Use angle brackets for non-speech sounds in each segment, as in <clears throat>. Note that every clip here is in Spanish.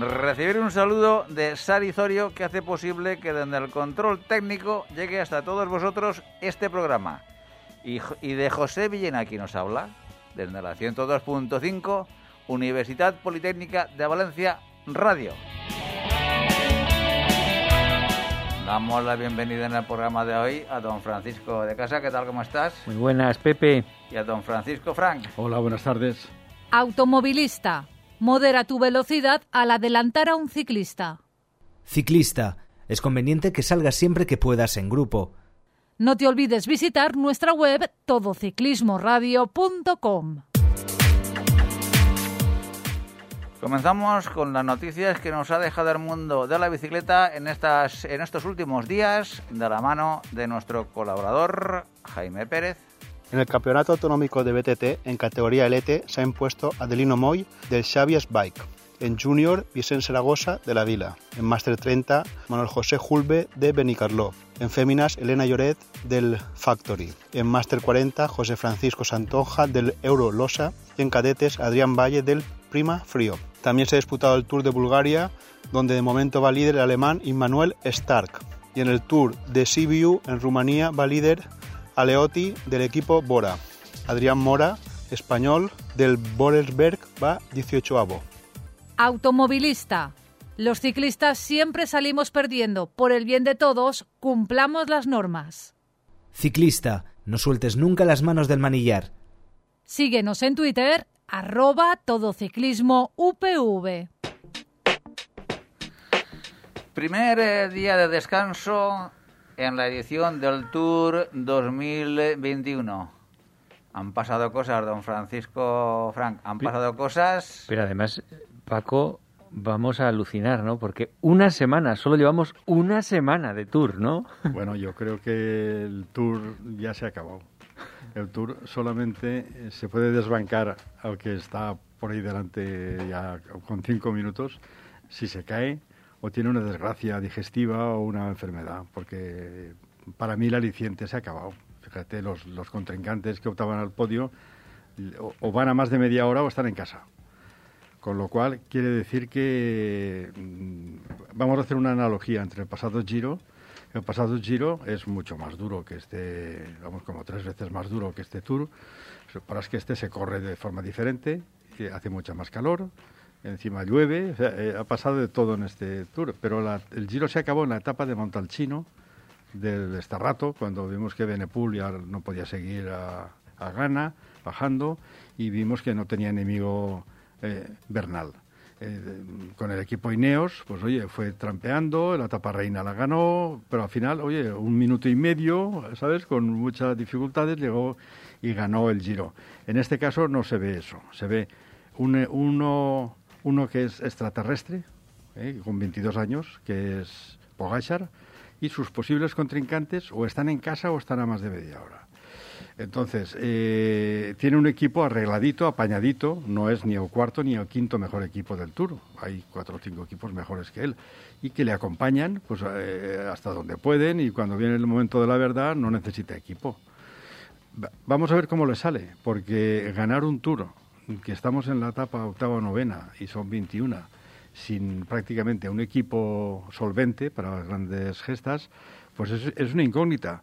Recibir un saludo de Sari Zorio que hace posible que desde el control técnico llegue hasta todos vosotros este programa. Y, de José Villena, quien nos habla, desde la 102.5, Universidad Politécnica de Valencia Radio. Damos la bienvenida en el programa de hoy a don Francisco de Casa. ¿Qué tal? ¿Cómo estás? Muy buenas, Pepe. Y a don Francisco Frank. Hola, buenas tardes. Automovilista Modera tu velocidad al adelantar a un ciclista. Ciclista. Es conveniente que salgas siempre que puedas en grupo. No te olvides visitar nuestra web todociclismoradio.com. Comenzamos con las noticias que nos ha dejado el mundo de la bicicleta en, estas, en estos últimos días de la mano de nuestro colaborador Jaime Pérez. En el Campeonato Autonómico de BTT, en categoría LT, se ha impuesto Adelino Moy del Xavier Bike. En Junior, Vicente Zaragoza de la Vila. En Master 30, Manuel José Julbe de Benicarló. En Féminas, Elena Lloret del Factory. En Master 40, José Francisco Santonja del Euro Losa. Y en Cadetes, Adrián Valle del Prima Frío. También se ha disputado el Tour de Bulgaria, donde de momento va líder el alemán Immanuel Stark. Y en el Tour de Sibiu, en Rumanía, va líder Aleotti del equipo Bora. Adrián Mora, español, del Boresberg, va 18avo. Automovilista. Los ciclistas siempre salimos perdiendo. Por el bien de todos, cumplamos las normas. Ciclista. No sueltes nunca las manos del manillar. Síguenos en Twitter, arroba todociclismo UPV. Primer eh, día de descanso en la edición del Tour 2021. Han pasado cosas, don Francisco Frank, han pasado cosas. Pero además, Paco, vamos a alucinar, ¿no? Porque una semana, solo llevamos una semana de tour, ¿no? <laughs> Bueno, yo creo que el tour ya se ha acabado. El tour solamente eh, se puede desbancar al que está por ahí delante ya con cinco minutos si se cae o tiene una desgracia digestiva o una enfermedad, porque para mí el aliciente se ha acabado. Fíjate, los, los contrincantes que optaban al podio o, van a más de media hora o están en casa. Con lo cual quiere decir que mm, vamos a hacer una analogía entre el pasado Giro. El pasado Giro es mucho más duro que este, vamos, como tres veces más duro que este Tour. Para es que este se corre de forma diferente, hace mucha más calor, encima llueve, eh, ha pasado de todo en este tour, pero el Giro se acabó en la etapa de Montalcino del rato cuando vimos que Benepul ya no podía seguir a, a Ghana, bajando, y vimos que no tenía enemigo eh, Bernal. Eh, con el equipo Ineos, pues oye, fue trampeando, la etapa reina la ganó, pero al final, oye, un minuto y medio, ¿sabes? Con muchas dificultades llegó y ganó el Giro. En este caso no se ve eso, se ve un, uno uno que es extraterrestre, eh, con 22 años, que es Pogachar, y sus posibles contrincantes o están en casa o están a más de media hora. Entonces, eh, tiene un equipo arregladito, apañadito, no es ni el cuarto ni el quinto mejor equipo del Tour, hay cuatro o cinco equipos mejores que él, y que le acompañan pues, eh, hasta donde pueden y cuando viene el momento de la verdad no necesita equipo. Vamos a ver cómo le sale, porque ganar un Tour que estamos en la etapa octava o novena y son 21 sin prácticamente un equipo solvente para las grandes gestas, pues es, una incógnita.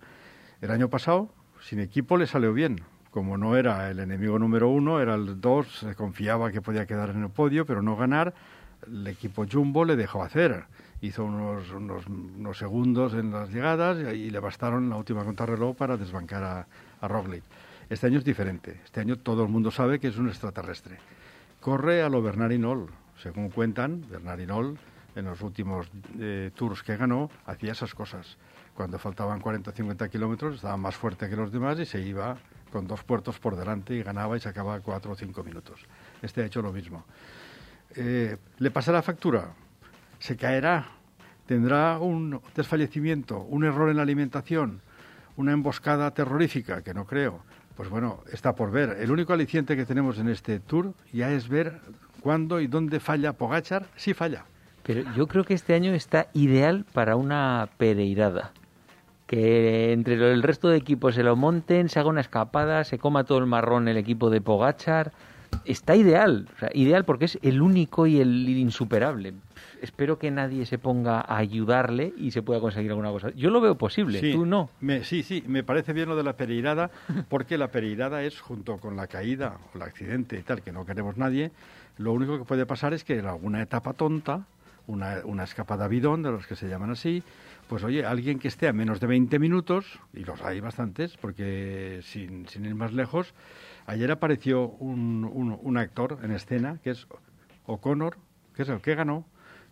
El año pasado, sin equipo le salió bien. Como no era el enemigo número uno, era el dos, se confiaba que podía quedar en el podio, pero no ganar. El equipo Jumbo le dejó hacer. Hizo unos, unos, segundos en las llegadas y, le bastaron la última contrarreloj para desbancar a, a Roglic. Este año es diferente. Este año todo el mundo sabe que es un extraterrestre. Corre a lo Bernard Según cuentan, Bernard en los últimos eh, tours que ganó, hacía esas cosas. Cuando faltaban 40 o 50 kilómetros, estaba más fuerte que los demás y se iba con dos puertos por delante y ganaba y sacaba 4 o 5 minutos. Este ha hecho lo mismo. Eh, ¿Le pasa la factura? Se caerá, tendrá un desfallecimiento, un error en la alimentación, una emboscada terrorífica, que no creo. Pues bueno, está por ver. El único aliciente que tenemos en este tour ya es ver cuándo y dónde falla Pogachar, si falla. Pero yo creo que este año está ideal para una pereirada. Que entre el resto de equipos se lo monten, se haga una escapada, se coma todo el marrón el equipo de Pogachar. Está ideal, o sea, ideal porque es el único y el insuperable. Espero que nadie se ponga a ayudarle y se pueda conseguir alguna cosa. Yo lo veo posible, Sí, tú no. Me, sí, sí, me parece bien lo de la pereirada, <laughs> porque la pereirada es junto con la caída o el accidente y tal, que no queremos nadie. Lo único que puede pasar es que en alguna etapa tonta, una, una escapada bidón, de los que se llaman así, pues oye, alguien que esté a menos de 20 minutos, y los hay bastantes, porque sin, sin ir más lejos, ayer apareció un, un, un actor en escena, que es O'Connor, que es el que ganó,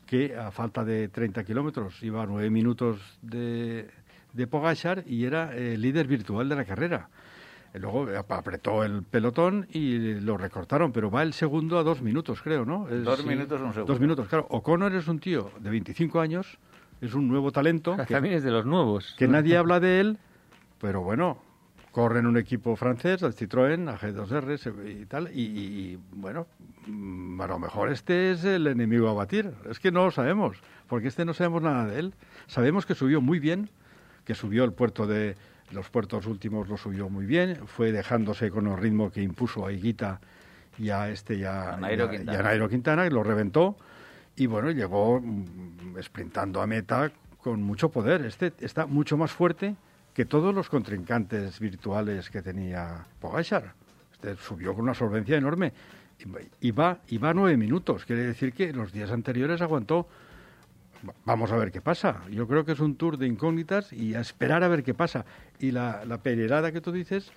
que a falta de 30 kilómetros iba a 9 minutos de, de Pogachar y era el líder virtual de la carrera. Luego ap- apretó el pelotón y lo recortaron, pero va el segundo a dos minutos, creo, ¿no? Es- Dos minutos, un segundo. Dos minutos, claro. O'Connor es un tío de 25 años, es un nuevo talento que, También es de los nuevos. que nadie habla de él, pero bueno, corre en un equipo francés, el Citroën, AG2R se- y tal, y, bueno, mm, a lo mejor este es el enemigo a batir. Es que no lo sabemos, porque este no sabemos nada de él. Sabemos que subió muy bien, que subió el puerto de los puertos últimos lo subió muy bien, fue dejándose con el ritmo que impuso a Higuita y a este ya A Nairo y a- a Nairo Quintana, y lo reventó y bueno, llegó mm, sprintando a meta con mucho poder. Este está mucho más fuerte que todos los contrincantes virtuales que tenía Pogachar. Este subió con una solvencia enorme y, y va y va a nueve minutos. Quiere decir que los días anteriores aguantó. Va- Vamos a ver qué pasa. Yo creo que es un tour de incógnitas y a esperar a ver qué pasa. Y la, la que tú dices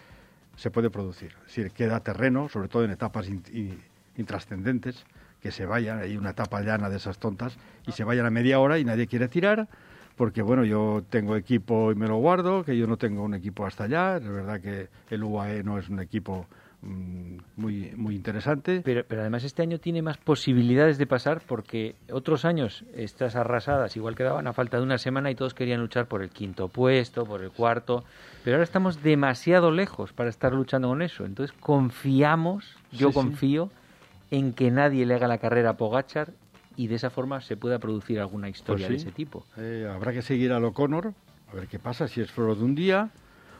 se puede producir. Si queda terreno, sobre todo en etapas in- intrascendentes, que se vayan, hay una etapa llana de esas tontas, y se vayan a media hora y nadie quiere tirar, porque bueno, yo tengo equipo y me lo guardo, que yo no tengo un equipo hasta allá, es verdad que el UAE no es un equipo mm, muy, muy interesante. Pero, pero además este año tiene más posibilidades de pasar porque otros años estas arrasadas igual quedaban a falta de una semana y todos querían luchar por el quinto puesto, por el cuarto, pero ahora estamos demasiado lejos para estar luchando con eso. Entonces confiamos, yo Sí, sí. En que nadie le haga la carrera a Pogachar y de esa forma se pueda producir alguna historia Pues sí. de ese tipo. Eh, habrá que seguir al O'Connor, a ver qué pasa, si es flor de un día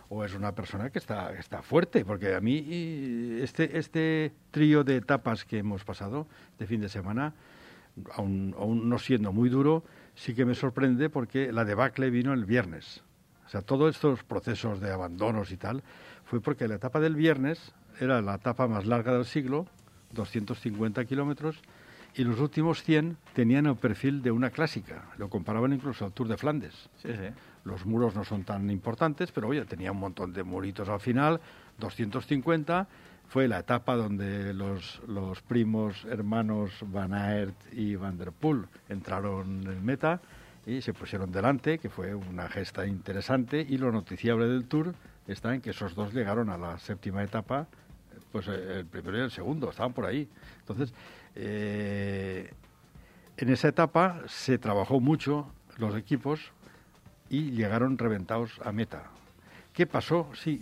o es una persona que está, está fuerte, porque a mí este, este trío de etapas que hemos pasado de fin de semana, aún, aún no siendo muy duro, sí que me sorprende porque la debacle vino el viernes. O sea, todos estos procesos de abandonos y tal fue porque la etapa del viernes era la etapa más larga del siglo, 250 kilómetros, y los últimos 100 tenían el perfil de una clásica. Lo comparaban incluso al Tour de Flandes. Sí, sí. Los muros no son tan importantes, pero oye, tenía un montón de muritos al final, 250. Fue la etapa donde los, los primos hermanos Van Aert y Van der Poel entraron en meta y se pusieron delante, que fue una gesta interesante. Y lo noticiable del Tour está en que esos dos llegaron a la séptima etapa, pues eh, el primero y el segundo, estaban por ahí. Entonces, eh, en esa etapa se trabajó mucho los equipos y llegaron reventados a meta. ¿Qué pasó? Sí,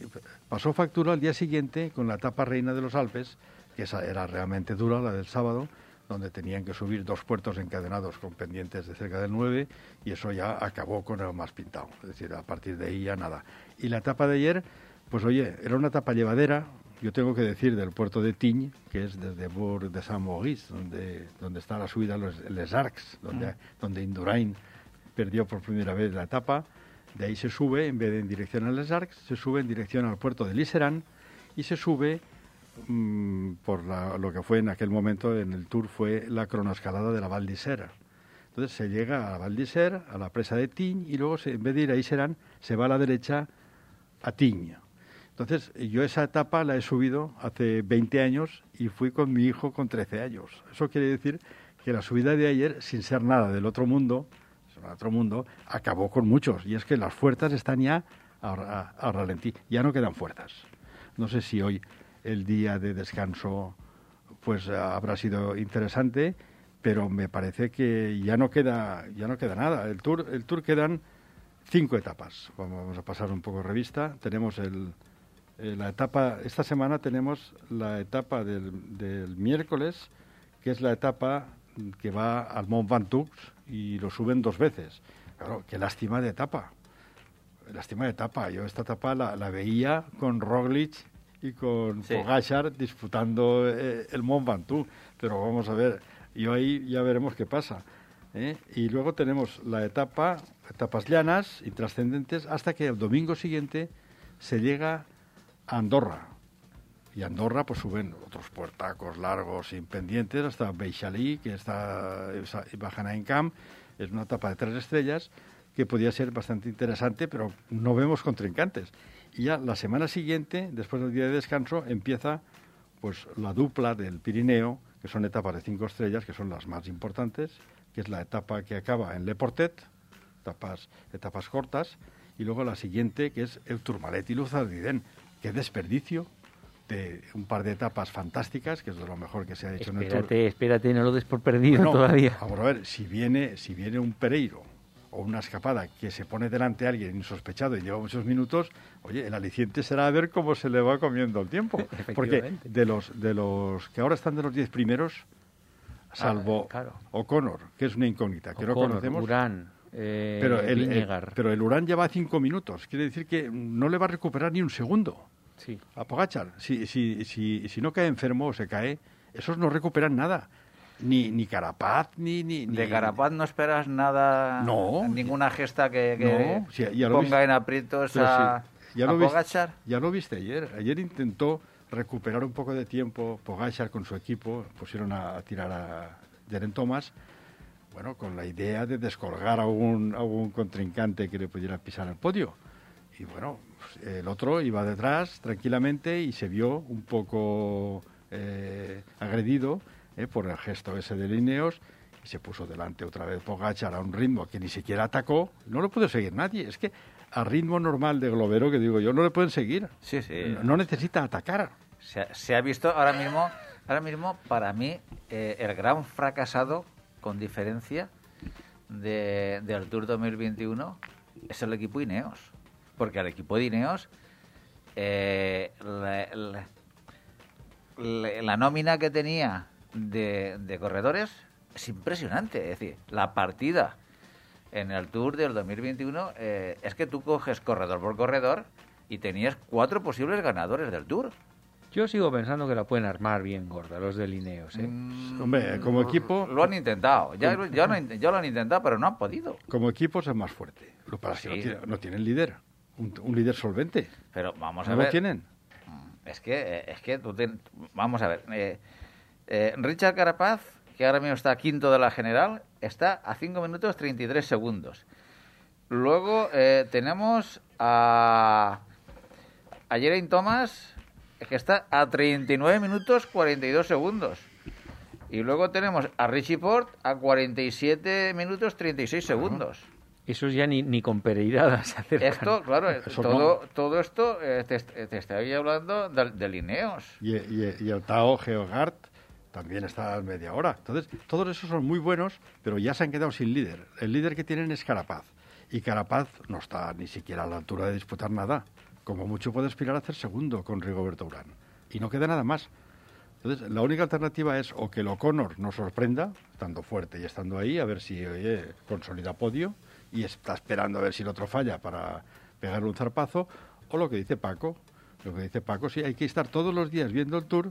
pasó factura al día siguiente con la etapa reina de los Alpes, que esa era realmente dura, la del sábado, donde tenían que subir dos puertos encadenados con pendientes de cerca del 9 y eso ya acabó con el más pintado. Es decir, a partir de ahí ya nada. Y la etapa de ayer, pues oye, era una etapa llevadera, yo tengo que decir, del puerto de Tignes, que es desde Bourg de Saint-Maurice, donde, donde está la subida a los Les Arcs, donde, donde Indurain perdió por primera vez la etapa. De ahí se sube, en vez de en dirección a Les Arcs, se sube en dirección al puerto de Liserán y se sube mm, por la- lo que fue en aquel momento en el tour fue la cronoescalada de la Val d'Isère. Entonces se llega a la Val d'Isère, a la presa de Tignes y luego se- en vez de ir a Iserán se va a la derecha a Tignes. Entonces, yo esa etapa la he subido hace 20 años y fui con mi hijo con 13 años. Eso quiere decir que la subida de ayer, sin ser nada del otro mundo, del otro mundo, acabó con muchos. Y es que las fuerzas están ya a, a- ralentí, ya no quedan fuerzas. No sé si hoy el día de descanso pues habrá sido interesante, pero me parece que ya no queda, ya no queda nada. El Tour, el Tour quedan cinco etapas. Vamos a pasar un poco revista. Tenemos el, eh, la etapa, esta semana tenemos la etapa del, del miércoles, que es la etapa que va al Mont Ventoux y lo suben dos veces. Claro, qué lástima de etapa. Lástima de etapa. Yo esta etapa la, la veía con Roglic y con Sí. Disputando eh, el Mont Ventoux. Pero vamos a ver, yo ahí ya veremos qué pasa. ¿eh? Y luego tenemos la etapa, etapas llanas y trascendentes, hasta que el domingo siguiente se llega Andorra. Y Andorra pues suben otros puertacos largos sin pendientes hasta Beixalí, que está bajan a Encamp. Es una etapa de tres estrellas que podía ser bastante interesante, pero no vemos contrincantes. Y ya la semana siguiente, después del día de descanso, empieza pues la dupla del Pirineo, que son etapas de cinco estrellas, que son las más importantes, que es la etapa que acaba en Le Portet, etapas, etapas cortas, y luego la siguiente, que es el Tourmalet y Luz Ardiden. Qué desperdicio de un par de etapas fantásticas, que es de lo mejor que se ha hecho en el Tour. Espérate, espérate, no lo des por perdido Bueno, todavía. Vamos a ver, si viene, si viene un Pereiro o una escapada que se pone delante a alguien insospechado y lleva muchos minutos, oye, el aliciente será ver cómo se le va comiendo el tiempo. <laughs> Porque de los, de los que ahora están de los 10 primeros, salvo Ah, claro. O'Connor, que es una incógnita, que no conocemos. Urán, eh, pero, el, el- pero el Urán lleva 5 minutos, quiere decir que no le va a recuperar ni un segundo Sí. a Pogachar. Si, si, si, si no cae enfermo o se cae, esos no recuperan nada. Ni, ni Carapaz, ni, ni, De Carapaz no esperas nada, No. ninguna gesta que, que No, sí, ya lo ponga viste. en aprietos a, sí, ya a lo viste- Pogačar. Ya lo viste ayer. Ayer intentó recuperar un poco de tiempo Pogachar con su equipo. Pusieron a, a tirar a Jeren Thomas. Bueno, con la idea de descolgar a un, a un contrincante que le pudiera pisar el podio. Y bueno, el otro iba detrás tranquilamente y se vio un poco eh, agredido eh, por el gesto ese de Lineos y se puso delante otra vez Pogachar a un ritmo que ni siquiera atacó. No lo pudo seguir nadie. Es que a ritmo normal de globero, que digo yo, no le pueden seguir. Sí, sí. No necesita atacar. Se, ha- se ha visto ahora mismo, ahora mismo para mí, eh, el gran fracasado, con diferencia, de, del Tour 2021 es el equipo Ineos. Porque al equipo de Ineos, eh, la, la- la- la nómina que tenía de, de corredores es impresionante. Es decir, la partida en el Tour del 2021 eh, es que tú coges corredor por corredor y tenías cuatro posibles ganadores del Tour. Yo sigo pensando que la pueden armar bien gorda, los de Lineos. ¿eh? Mm, Hombre, como equipo- Lo han intentado. Ya, ya, lo, han- ya lo han intentado, pero no han podido. Como equipo es más fuerte. Lo que pasa es que Sí. no, tiene- no tienen líder. Un, un líder solvente. Pero vamos a ¿No ver. lo tienen? Es que, eh, es que tú ten- vamos a ver. eh, eh, Richard Carapaz, que ahora mismo está quinto de la general, está a 5 minutos 33 segundos. Luego eh, tenemos a, a Geraint Thomas, que está a 39 minutos 42 segundos. Y luego tenemos a Richie Port a 47 minutos 36 segundos. Esos ya ni, ni con Pereirada <laughs> se acercan. Esto, claro, Eso todo, todo esto eh, te, te estoy hablando de, de Lineos. Y, y- y el Tao Geogard también está a media hora. Entonces, todos esos son muy buenos, pero ya se han quedado sin líder. El líder que tienen es Carapaz. Y Carapaz no está ni siquiera a la altura de disputar nada. Como mucho puede aspirar a hacer segundo con Rigoberto Urán. Y no queda nada más. Entonces, la única alternativa es o que el O'Connor nos sorprenda, estando fuerte y estando ahí, a ver si oye, consolida podio y está esperando a ver si el otro falla para pegarle un zarpazo, o lo que dice Paco. Lo que dice Paco, sí, hay que estar todos los días viendo el tour,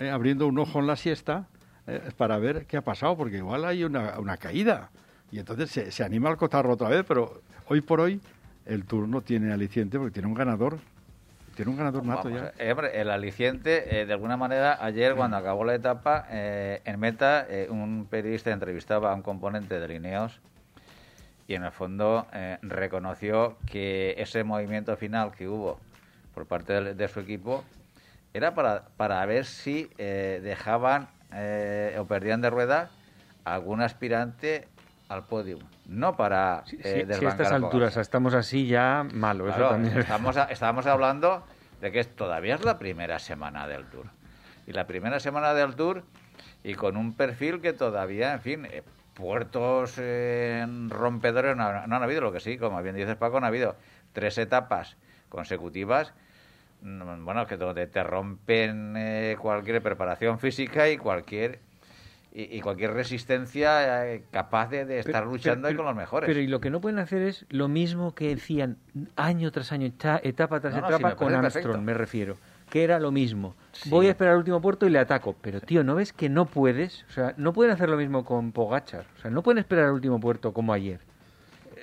eh, abriendo un ojo en la siesta eh, para ver qué ha pasado, porque igual hay una, una caída. Y entonces se, se anima al cotarro otra vez, pero hoy por hoy el tour no tiene aliciente porque tiene un ganador. Tiene un ganador nato Vamos, ya. eh, el aliciente, de alguna manera, ayer cuando acabó la etapa, en meta, un periodista entrevistaba a un componente de Lineos y en el fondo eh, reconoció que ese movimiento final que hubo por parte de, de su equipo era para, para ver si eh, dejaban eh, o perdían de rueda algún aspirante al podio. No para Sí, sí, si a estas alturas estamos así ya malo, eso también. es- estamos, estábamos hablando de que todavía es la primera semana del Tour. Y la primera semana del Tour y con un perfil que todavía, en fin, puertos eh, rompedores no, no han habido, lo que sí, como bien dices Paco, no ha habido tres etapas consecutivas mm, bueno, que donde te rompen eh, cualquier preparación física y cualquier y, y cualquier resistencia eh, capaz de, de estar Pero- luchando pero- con los mejores. Pero y lo que no pueden hacer es lo mismo que decían año tras año, etapa tras No, etapa con Armstrong, perfecto. me refiero. Que era lo mismo. Sí. Voy a esperar al último puerto y le ataco. Pero, tío, ¿no ves que no puedes? O sea, no pueden hacer lo mismo con Pogachar. O sea, no pueden esperar al último puerto como ayer.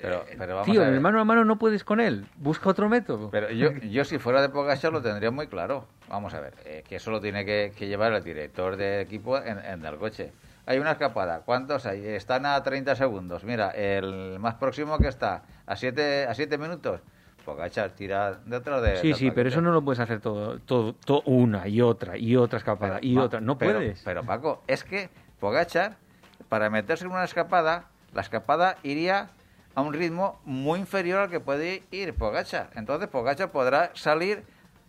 pero, pero vamos Tío, a ver. el mano a mano no puedes con él. Busca otro método. Pero yo, <laughs> yo si fuera de Pogacar lo tendría muy claro. Vamos a ver, eh, que eso lo tiene que, que llevar el director de equipo en, en el coche. Hay una escapada, ¿cuántos hay? Están a 30 segundos. Mira, el más próximo que está a 7 a siete minutos, Pogacar tira detrás de... Sí, sí, pero eso no lo puedes hacer todo, todo, todo una y otra y otra escapada y otra. No pero- puedes. Pero Paco, es que Pogachar, para meterse en una escapada, la escapada iría a un ritmo muy inferior al que puede ir Pogachar. Entonces Pogachar podrá salir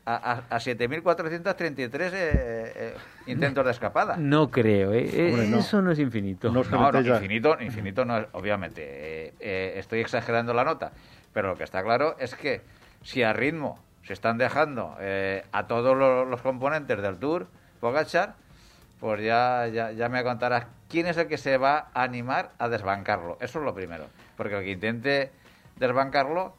a, a, a 7.433 eh, eh, intentos de escapada. <laughs> No creo, ¿eh? Eh, Hombre, no. Eso no es infinito. No es- No, no, infinito, infinito no es, obviamente. eh, eh, estoy exagerando la nota. Pero lo que está claro es que si a ritmo se están dejando eh, a todos lo- los, componentes del Tour, Pogachar, pues ya, ya, ya me contarás quién es el que se va a animar a desbancarlo. Eso es lo primero. Porque el que intente desbancarlo,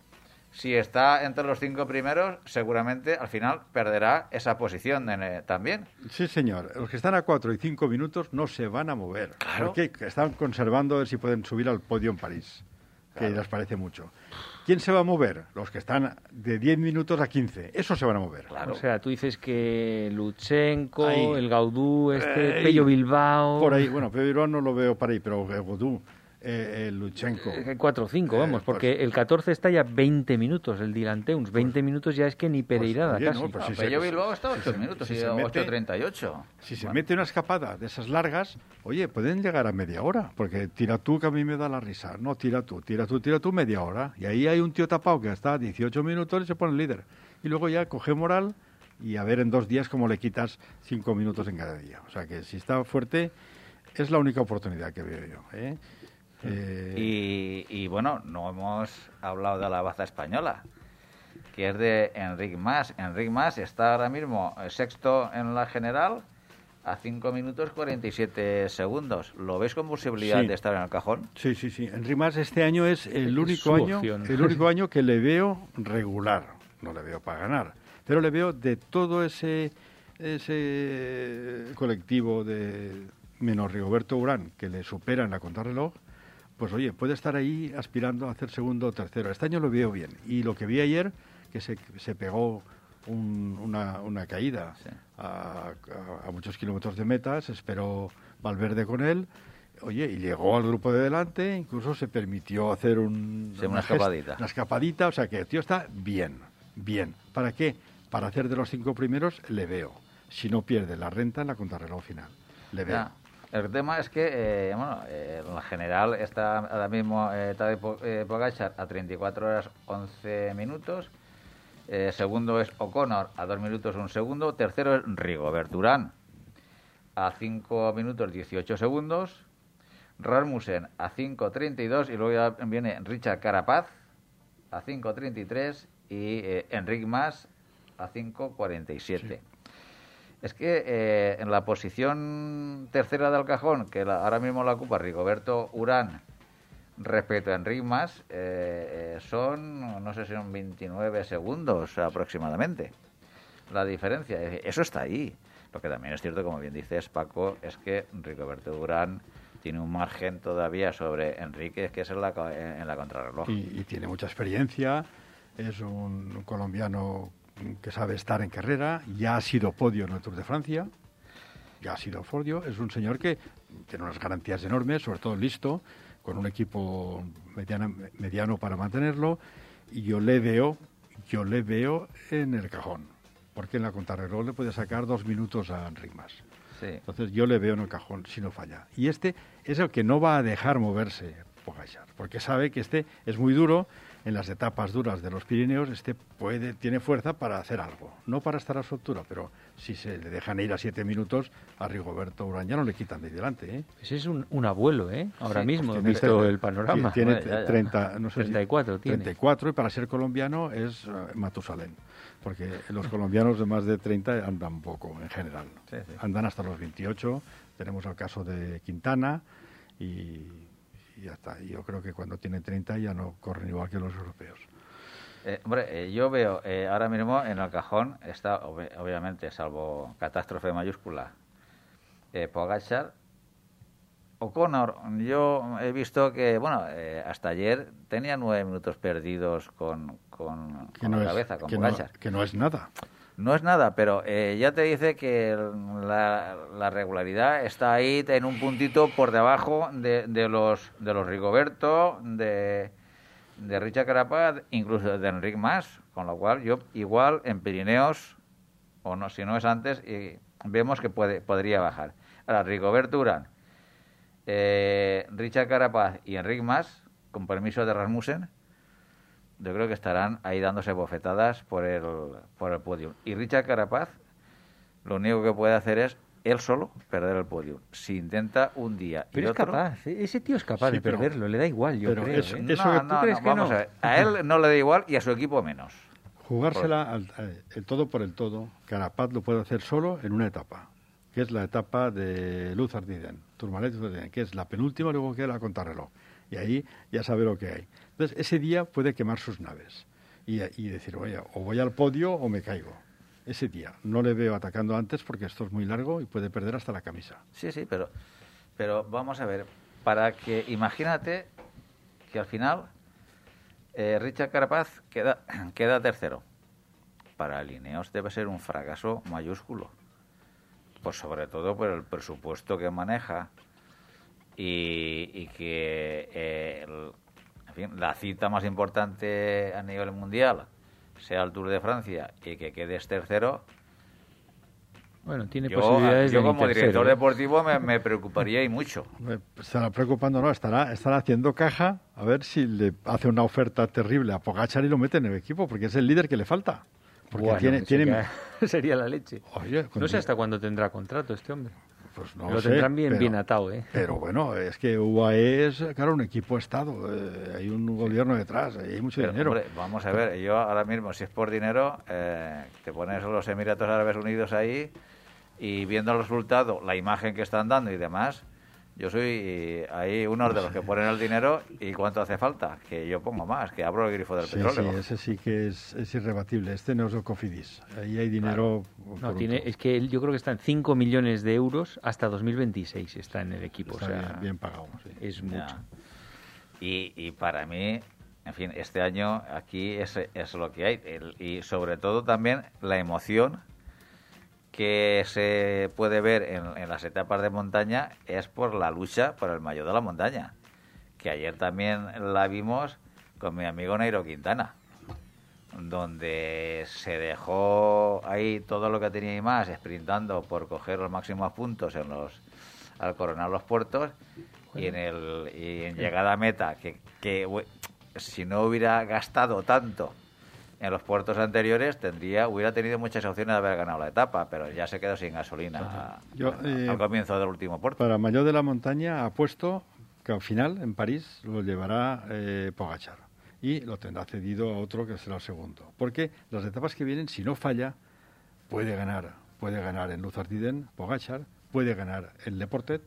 si está entre los cinco primeros, seguramente al final perderá esa posición eh, también. Sí, señor. Los que están a cuatro y cinco minutos no se van a mover. Claro. Porque están conservando a ver si pueden subir al podio en París, que les parece mucho. ¿Quién se va a mover? Los que están de 10 minutos a 15. Esos se van a mover. Claro. O sea, tú dices que Luchenko, Ahí. el Gaudú, este, Ahí. Pello Bilbao... Por ahí, bueno, Pedro no lo veo para ahí, pero Godú, eh, eh, Luchenko. Eh, 4 o 5, Eh, vamos, porque pues- el 14 está ya 20 minutos, el Dilanteuns. 20 minutos ya es que ni Pereirada oye, casi. no, pues No, sí, sí, Pello sí, Bilbao sí, está a sí, 8 sí, minutos si y se a mete- 8.38. Si se Bueno. mete una escapada de esas largas, oye, pueden llegar a media hora, porque tira tú que a mí me da la risa. No, tira tú, tira tú, tira tú media hora. Y ahí hay un tío tapado que está a 18 minutos y se pone líder. Y luego ya coge moral y a ver en dos días cómo le quitas cinco minutos en cada día. O sea que si está fuerte, es la única oportunidad que veo yo. ¿eh? Eh, Y, y, bueno, no hemos hablado de la baza española, que es de Enric Mas. Enric Mas está ahora mismo eh, sexto en la general a 5 minutos 47 segundos. ¿Lo ves con posibilidad Sí. de estar en el cajón? Sí, sí, sí. Enric Mas este año es el único su año, opción. el único <laughs> año que le veo regular. No le veo para ganar, pero le veo de todo ese ese colectivo de menos Rigoberto Urán que le supera en la contrarreloj. Pues oye, puede estar ahí aspirando a hacer segundo o tercero. Este año lo veo bien. Y lo que vi ayer, que se, se pegó un- una, una caída Sí. a, a- a muchos kilómetros de meta, se esperó Valverde con él, oye, y llegó al grupo de delante, incluso se permitió hacer un, Sí, una escapadita. Una escapadita, o sea que el tío está bien, bien. ¿Para qué? Para hacer de los cinco primeros, le veo. Si no pierde la renta en la contrarreloj final, le veo. Ya. El tema es que, eh, bueno, eh, en general está ahora mismo eh, Tadej eh, Pogacar a 34 horas 11 minutos. Eh, segundo es O'Connor a 2 minutos 1 segundo. Tercero es Rigobert Urán a 5 minutos 18 segundos. Rasmussen a 5.32 y luego ya viene Richard Carapaz a 5.33 y eh, Enric Mas a 5.47. Es que eh, en la posición tercera del cajón, que la- ahora mismo la ocupa Rigoberto Urán respecto a Enric Mas, eh, eh, son, no sé si son 29 segundos aproximadamente la diferencia. Eso está ahí. Lo que también es cierto, como bien dices, Paco, es que Rigoberto Urán tiene un margen todavía sobre Enrique, que es en la, en la contrarreloj. y tiene mucha experiencia, es un colombiano que sabe estar en carrera, ya ha sido podio en el Tour de Francia, ya ha sido podio, es un señor que tiene unas garantías enormes, sobre todo listo, con un equipo mediana- mediano para mantenerlo, y yo le veo, yo le veo en el cajón, porque en la contrarreloj le puede sacar dos minutos a Enric Mas. Sí. Entonces yo le veo en el cajón si no falla. Y este es el que no va a dejar moverse Pogachar, porque sabe que este es muy duro en las etapas duras de los Pirineos este puede tiene fuerza para hacer algo, no para estar a su altura, pero si se le dejan ir a siete minutos a Rigoberto Urán ya no le quitan de delante, ¿eh? Ese es un, un abuelo, ¿eh? Ahora Sí, mismo, pues tiene visto el panorama. Tiene Bueno, ya, ya. 30, no sé si- 34 tiene. 34 y para ser colombiano es eh, Matusalén, porque los colombianos de más de 30 andan poco en general, Sí, sí. andan hasta los 28, tenemos el caso de Quintana y, y ya está. Yo creo que cuando tienen 30 ya no corren igual que los europeos. Eh, hombre, eh, yo veo eh, ahora mismo en el cajón está, obvi- obviamente, salvo catástrofe mayúscula, eh, Pogachar. O'Connor, yo he visto que, bueno, eh, hasta ayer tenía nueve minutos perdidos con, con, con no, la es, cabeza, con que, no, Pogačar. que no es nada. No es nada, pero eh, ya te dice que la regularidad está ahí en un puntito por debajo de, de los de los Rigoberto, de, de Richard Carapaz, incluso de Enric Mas, con lo cual yo igual en Pirineos, o no, si no es antes, y vemos que puede podría bajar. Ahora, Rigoberto Urán, eh, Richard Carapaz y Enric Mas, con permiso de Rasmussen, yo creo que estarán ahí dándose bofetadas por el, por el podio. Y Richard Carapaz, lo único que puede hacer es él solo perder el podio. Si intenta un día y Pero es otro... capaz, ese tío es capaz Sí, de pero- perderlo, le da igual, yo pero creo. eso- ¿eh? No, que- no, ¿tú no, crees que vamos no? a ver. A él no le da igual y a su equipo menos. Jugársela al, el todo por el todo, Carapaz lo puede hacer solo en una etapa, que es la etapa de Luz Ardiden, Tourmalet Luz Ardiden, que es la penúltima, luego queda la contrarreloj. Y ahí ya sabe lo que hay. Entonces, ese día puede quemar sus naves y, decir, oye, o voy al podio o me caigo. Ese día. No le veo atacando antes porque esto es muy largo y puede perder hasta la camisa. Sí, sí, pero, pero vamos a ver. Para que, imagínate que al final eh, Richard Carapaz queda, <clears throat> queda tercero. Para Lineos debe ser un fracaso mayúsculo. Pues sobre todo por el presupuesto que maneja y, que eh, en fin, la cita más importante a nivel mundial sea el Tour de Francia y que quedes tercero, Bueno, tiene yo, posibilidades yo de como tercero, director ¿eh? deportivo me, me preocuparía y mucho. <laughs> Estará preocupando, no, estará, estará haciendo caja a ver si le hace una oferta terrible a Pogachar y lo mete en el equipo, porque es el líder que le falta. Porque Bueno, tiene, <laughs> sería la leche. Oye, No sé hasta cuándo tendrá contrato este hombre. Pues no lo sé, tendrán bien, pero- bien atado, ¿eh? Pero bueno, es que UAE es, claro, un equipo Estado. eh, hay un gobierno detrás, hay mucho Pero, dinero. hombre, vamos a ver, yo ahora mismo, si es por dinero, eh, te pones los Emiratos Árabes Unidos ahí y viendo el resultado, la imagen que están dando y demás, yo soy eh, ahí uno de los que ponen el dinero y cuánto hace falta, que yo pongo más, que abro el grifo del Sí, petróleo. sí, ese sí que es, es irrebatible. Este no es el Cofidis. Ahí hay dinero. por No, tiene, es que él, yo creo que están 5 millones de euros hasta 2026 está en el equipo. Está o sea, bien, bien pagado. sí. es Ya. mucho. Y, y para mí, en fin, este año aquí es, es lo que hay. El- y sobre todo también la emoción que se puede ver en, en las etapas de montaña es por la lucha por el mayor de la montaña. Que ayer también la vimos con mi amigo Nairo Quintana, donde se dejó ahí todo lo que tenía y más, sprintando por coger los máximos puntos en los al coronar los puertos y en el y en llegada a meta que, que si no hubiera gastado tanto en los puertos anteriores tendría hubiera tenido muchas opciones de haber ganado la etapa pero ya se quedó sin gasolina Yo, eh, al comienzo del último puerto Para Mayor de la Montaña ha puesto que al final, en París, lo llevará eh, Pogachar. Y lo tendrá cedido a otro que será el segundo. Porque las etapas que vienen, si no falla, puede ganar. Puede ganar en Luz Ardiden, Pogachar, puede ganar en Leportet,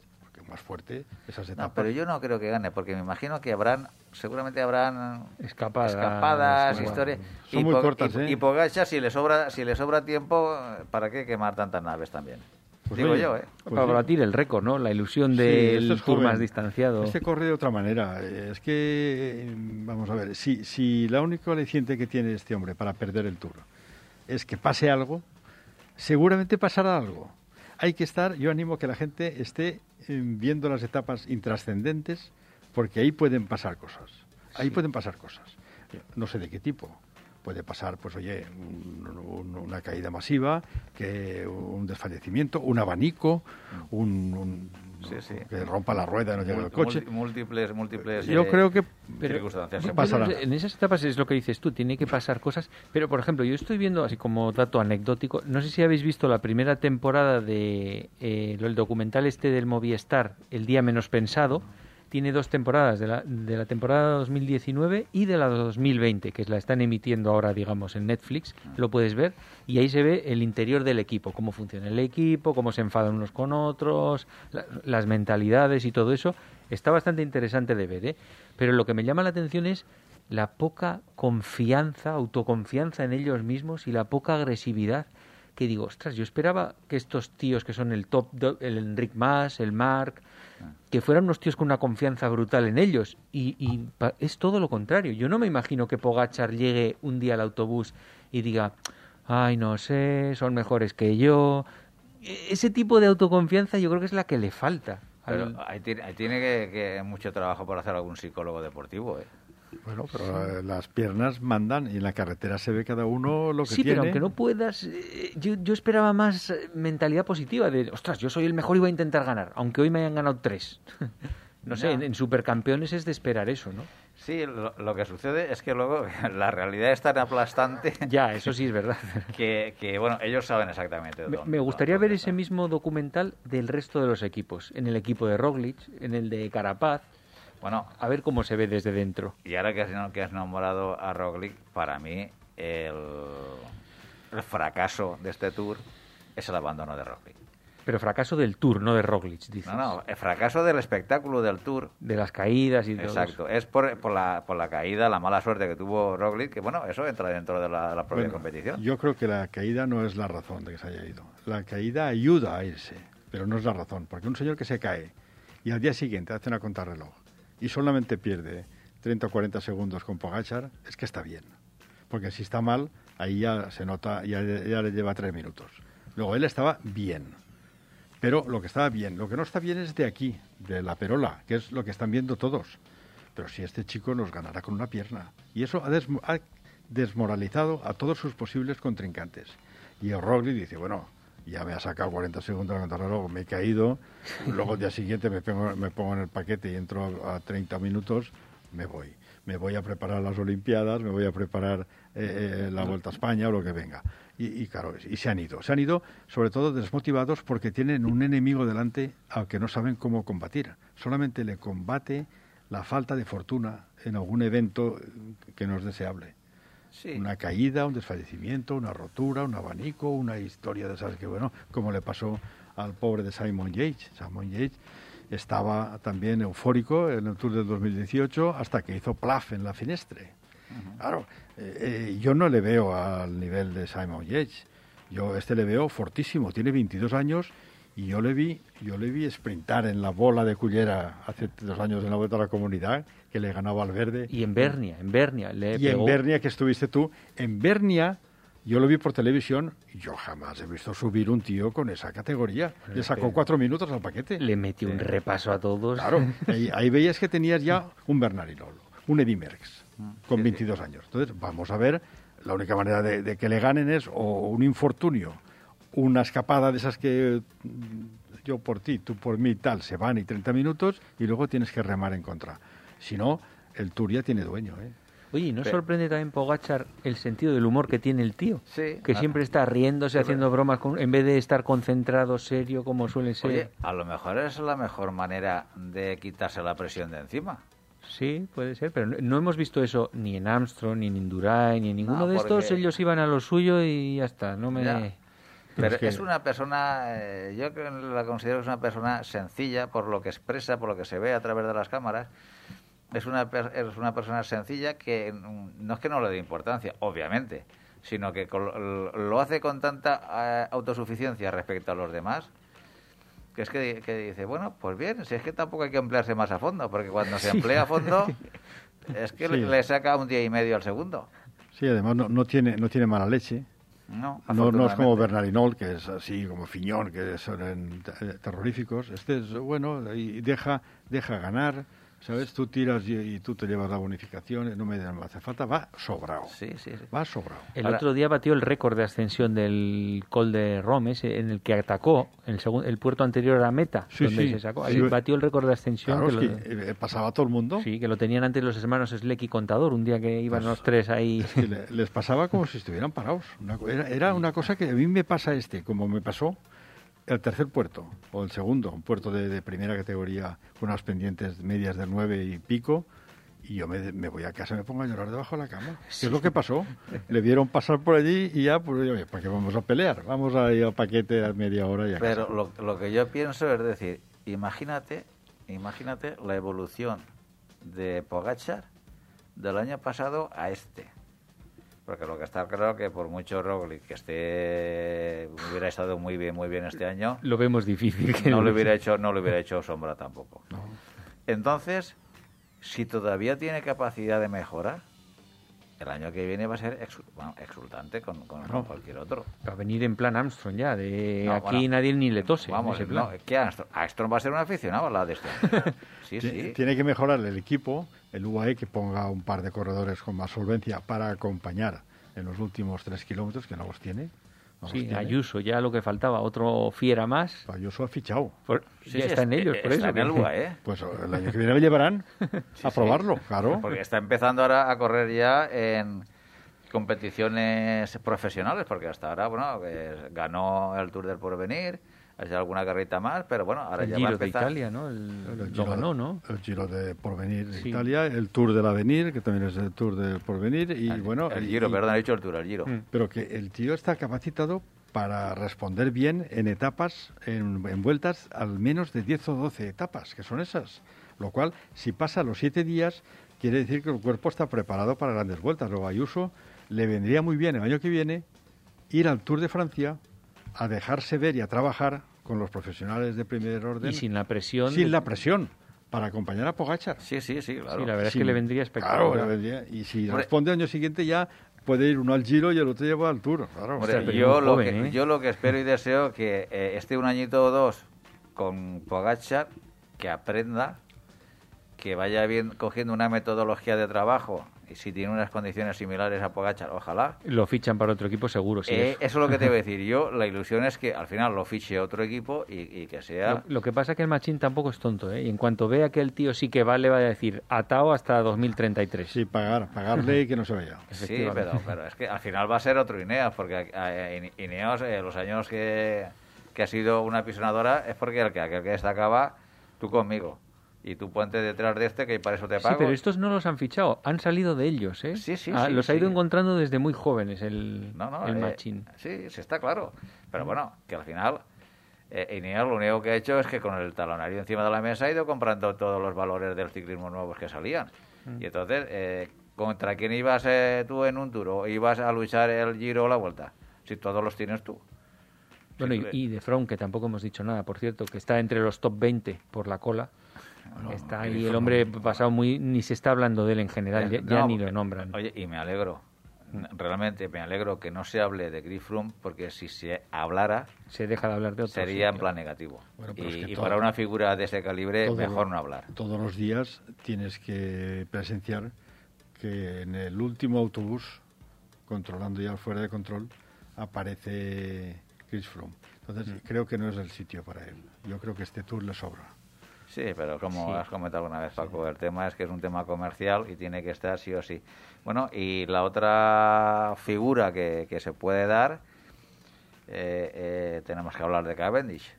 más fuerte esas etapas. no, pero yo no creo que gane porque me imagino que habrán seguramente habrán Escapadas, escapadas bueno, historias son y muy Po- cortas, y, ¿eh? y Pogačar, si le sobra si le sobra tiempo para qué quemar tantas naves también Pues digo oye, yo eh pues para sí. batir el récord, ¿no? La ilusión Sí, del este más distanciado. Este corre de otra manera. Eh, Es que, eh, vamos a ver, si, si la única aliciente que tiene este hombre para perder el tour es que pase algo, seguramente pasará algo. Hay que estar, yo animo a que la gente esté eh, viendo las etapas intrascendentes, porque ahí pueden pasar cosas. Ahí pueden pasar cosas. No sé de qué tipo. Puede pasar, pues oye, un- un- una caída masiva, que un desfallecimiento, un abanico, un, un- Sí, sí. que rompa la rueda y no llegue el coche. Múlti- Múltiples, múltiples Yo eh, creo que Pero- circunstancias. En esas etapas es lo que dices tú, tiene que pasar cosas. Pero, por ejemplo, yo estoy viendo, así como dato anecdótico, no sé si habéis visto la primera temporada de eh, lo- el documental este del Movistar, El Día Menos Pensado. Tiene dos temporadas, de la, de la temporada 2019 y de la 2020, que la están emitiendo ahora, digamos, en Netflix. Lo puedes ver y ahí se ve el interior del equipo, cómo funciona el equipo, cómo se enfadan unos con otros, la- las mentalidades y todo eso. Está bastante interesante de ver, ¿eh? Pero lo que me llama la atención es la poca confianza, autoconfianza en ellos mismos y la poca agresividad. Que digo, ostras, yo esperaba que estos tíos que son el top, el Enric Mas, el Marc, que fueran unos tíos con una confianza brutal en ellos. Y, y es todo lo contrario. Yo no me imagino que Pogachar llegue un día al autobús y diga, ay, no sé, son mejores que yo. E- Ese tipo de autoconfianza yo creo que es la que le falta. Pero ahí tiene que, que mucho trabajo por hacer algún psicólogo deportivo. ¿eh? Bueno, pero eh, las piernas mandan y en la carretera se ve cada uno lo que Sí, tiene. pero aunque no puedas, eh, yo, yo esperaba más eh, mentalidad positiva de, ostras, yo soy el mejor y voy a intentar ganar, aunque hoy me hayan ganado tres. <laughs> no sé, en, en supercampeones es de esperar eso, ¿no? Sí, lo, lo que sucede es que luego <laughs> la realidad es tan aplastante <laughs> Ya, eso sí es verdad. que, que, bueno, ellos saben exactamente. Me, dónde- me gustaría dónde ver ese mismo documental del resto de los equipos, en el equipo de Roglic, en el de Carapaz, Bueno, a ver cómo se ve desde dentro. y ahora que has, que has nombrado a Roglic, para mí el, el fracaso de este tour es el abandono de Roglic. Pero fracaso del Tour, no de Roglic, dices. No, no, el fracaso del espectáculo del tour De las caídas y todo Exacto, es por, por, la, por la caída, la mala suerte que tuvo Roglic, que bueno, eso entra dentro de la, la propia Bueno, competición. Yo creo que la caída no es la razón de que se haya ido. La caída ayuda a irse, pero no es la razón. Porque un señor que se cae y al día siguiente hace una contrarreloj y solamente pierde 30 o 40 segundos con Pogachar, es que está bien. Porque si está mal, ahí ya se nota, ya, ya le lleva tres minutos. Luego él estaba bien. Pero lo que estaba bien, lo que no está bien es de aquí, de la perola, que es lo que están viendo todos. Pero si este chico nos ganará con una pierna. Y eso ha, desmo- ha desmoralizado a todos sus posibles contrincantes. Y Roglic dice, bueno, ya me ha sacado 40 segundos de contrarreloj, me he caído, luego el día siguiente me pongo, me pongo en el paquete y entro a, a 30 minutos, me voy. Me voy a preparar las Olimpiadas, me voy a preparar eh, eh, la Vuelta a España o lo que venga. Y, y claro, y se han ido. Se han ido sobre todo desmotivados porque tienen un enemigo delante al que no saben cómo combatir. Solamente le combate la falta de fortuna en algún evento que no es deseable. Sí. Una caída, un desfallecimiento, una rotura, un abanico, una historia de esas que, bueno, como le pasó al pobre de Simon Yates. Simon Yates estaba también eufórico en el Tour del 2018 hasta que hizo plaf en la finestre. Claro, eh, eh, yo no le veo al nivel de Simon Yates. Yo este le veo fortísimo, tiene 22 años y yo le vi, yo le vi sprintar en la bola de Cullera hace dos años en la Vuelta a la Comunidad, que le ganaba al verde. Y en Bernia, en Bernia. Le Y en Bernia, que estuviste tú, en Bernia yo lo vi por televisión y yo jamás he visto subir un tío con esa categoría. Le sacó cuatro minutos al paquete. le metió un repaso a todos. Claro, <laughs> ahí, ahí veías que tenías ya un Bernardinol, un Eddy Merckx, con 22 años. Entonces, vamos a ver, la única manera de, de que le ganen es o un infortunio, una escapada de esas que mm, yo por ti, tú por mí, tal, se van y 30 minutos y luego tienes que remar en contra. Si no, el Tour ya tiene dueño, ¿eh? Oye, ¿y ¿no sorprende también Pogachar el sentido del humor que tiene el tío? Sí. Que Ah. siempre está riéndose, haciendo bromas, con- en vez de estar concentrado, serio, como suele ser. Oye, a lo mejor es la mejor manera de quitarse la presión de encima. Sí, puede ser, pero no, no hemos visto eso ni en Armstrong, ni en Indurain, ni en ninguno No, de estos. Ellos iban a lo suyo y ya está. No me. Ya. Pero es que- es una persona, eh, yo que la considero que es una persona sencilla por lo que expresa, por lo que se ve a través de las cámaras. Es una, es una persona sencilla que no es que no le dé importancia, obviamente, sino que col- lo hace con tanta eh, autosuficiencia respecto a los demás que es que, que dice, bueno, pues bien, si es que tampoco hay que emplearse más a fondo, porque cuando se emplea a fondo <laughs> es que le, Sí. le saca un día y medio al segundo. Sí, además no, no tiene, no tiene mala leche. No, No, no es como. Bernardinol, que es así como Fiñón, que son eh, terroríficos. Este es bueno y deja, deja ganar, ¿Sabes? Tú tiras y, y tú te llevas la bonificación, no me hace falta, va sobrado. Sí, sí, sí. Va sobrado. El Ahora- otro día batió el récord de ascensión del Col de Rome, ese en el que atacó el, segun- el puerto anterior a Meta, Sí, donde sí, se sacó. sí. Ahí batió el récord de ascensión. Claro, que es lo- que eh, pasaba todo el mundo. Sí, que lo tenían antes los hermanos Sleck y Contador, un día que iban Pues- los tres ahí. Es que le- les pasaba como si estuvieran parados. Una era, era una cosa que a mí me pasa este, como me pasó el tercer puerto, o el segundo, un puerto de, de primera categoría con unas pendientes medias de nueve y pico, y yo me, me voy a casa y me pongo a llorar debajo de la cama. ¿Qué es lo que pasó? Le vieron pasar por allí y ya, pues, oye, ¿para qué vamos a pelear? Vamos a ir al paquete a media hora y a Pero casa. lo, lo que yo pienso es decir, imagínate, imagínate la evolución de Pogachar del año pasado a este. Porque lo que está claro que por mucho Roglic que esté hubiera estado muy bien, muy bien este año, Lo vemos difícil. que no lo- le hubiera hecho, no le hubiera hecho sombra tampoco. Entonces, si todavía tiene capacidad de mejora, el año que viene va a ser exu- bueno, exultante con, con- con cualquier otro. Va a venir en plan Armstrong ya, de No, aquí bueno, nadie ni le tose. en Vamos, ese plan. que Armstrong, Armstrong va a ser un aficionado a la de este año. <laughs> Sí, sí. Tiene que mejorar el equipo, el UAE, que ponga un par de corredores con más solvencia para acompañar en los últimos tres kilómetros, que no los tiene. No los Sí, tiene. Ayuso, ya lo que faltaba, otro fiera más. Ayuso ha fichado. Por- Sí, ya sí, es- ellos, por está eso. en el UAE. <laughs> Pues el año que viene lo llevarán <laughs> a sí. probarlo, claro. Porque está empezando ahora a correr ya en competiciones profesionales, porque hasta ahora, bueno, que ganó el Tour del Porvenir, ha hecho alguna carrita más, pero bueno, ahora El ya va a Giro de empezar. Italia, ¿no? El- El lo Giro- ganó, ¿no? El Giro de Porvenir de Sí. Italia, el Tour del Avenir, que también es el Tour del Porvenir, y el, bueno... el Giro, y- perdón, he dicho el Tour, el Giro. Mm. Pero que el tío está capacitado para responder bien en etapas, en, en vueltas, al menos de 10 o 12 etapas, que son esas. Lo cual, si pasa los 7 días, quiere decir que el cuerpo está preparado para grandes vueltas. Luego Ayuso le vendría muy bien el año que viene ir al Tour de Francia a dejarse ver y a trabajar con los profesionales de primer orden Y sin la presión. sin la presión para acompañar a Pogachar. Sí, sí, sí, claro. Sí, la verdad es que le vendría espectacular. Claro, le vendría. Y si Hombre. responde al año siguiente ya puede ir uno al Giro y el otro lleva al Tour. Claro. Hombre, yo, lo joven, que, ¿eh? yo lo que espero y deseo que eh, esté un añito o dos con Pogachar, que aprenda, que vaya bien cogiendo una metodología de trabajo si tiene unas condiciones similares a Pogachar, ojalá. Lo fichan para otro equipo seguro, sí. Eh, eso. eso es lo que te voy a <laughs> decir. Yo, la ilusión es que al final lo fiche otro equipo y, y que sea... Lo, lo que pasa es que el machín tampoco es tonto, ¿eh? Y en cuanto vea que el tío sí que vale, va a decir atao hasta 2033. Sí, pagar, pagarle y que no se vaya. <laughs> Sí, pero, pero es que al final va a ser otro Ineos, porque eh, In- Ineos, eh, los años que, que ha sido una pisonadora, es porque el que, aquel que destacaba, tú conmigo. Y tú ponte detrás de este, que para eso te Sí, pago. pero estos no los han fichado, han salido de ellos, ¿eh? Sí, sí, Ah, sí, los ha sí. ido encontrando desde muy jóvenes el, No, no, el eh, machín. Sí, sí, está claro. Pero bueno, que al final, eh, Ineos lo único que ha hecho es que con el talonario encima de la mesa ha ido comprando todos los valores del ciclismo nuevos que salían. Mm. Y entonces, eh, ¿contra quién ibas eh, tú en un Tour? ¿Ibas a luchar el Giro o la Vuelta? Si todos los tienes tú. Bueno, y, Sí, y de From, que tampoco hemos dicho nada, por cierto, que está entre los top 20 por la cola. Está ahí el hombre pasado muy... Ni se está hablando de él en general, ya, ya no, ni lo nombran. Oye, y me alegro. Realmente me alegro que no se hable de Chris Froome, porque si se hablara Se deja de hablar de otros. sería en plan negativo. Bueno, pero es y que y todo- para una figura de ese calibre, mejor lo- no hablar. Todos los días tienes que presenciar que en el último autobús, controlando ya fuera de control, aparece Chris Froome. Entonces, creo que no es el sitio para él. Yo creo que este tour le sobra. Sí, pero como Sí. has comentado alguna vez, Paco, el tema es que es un tema comercial y tiene que estar sí o sí. Bueno, y la otra figura que, que se puede dar, eh, eh, tenemos que hablar de Cavendish.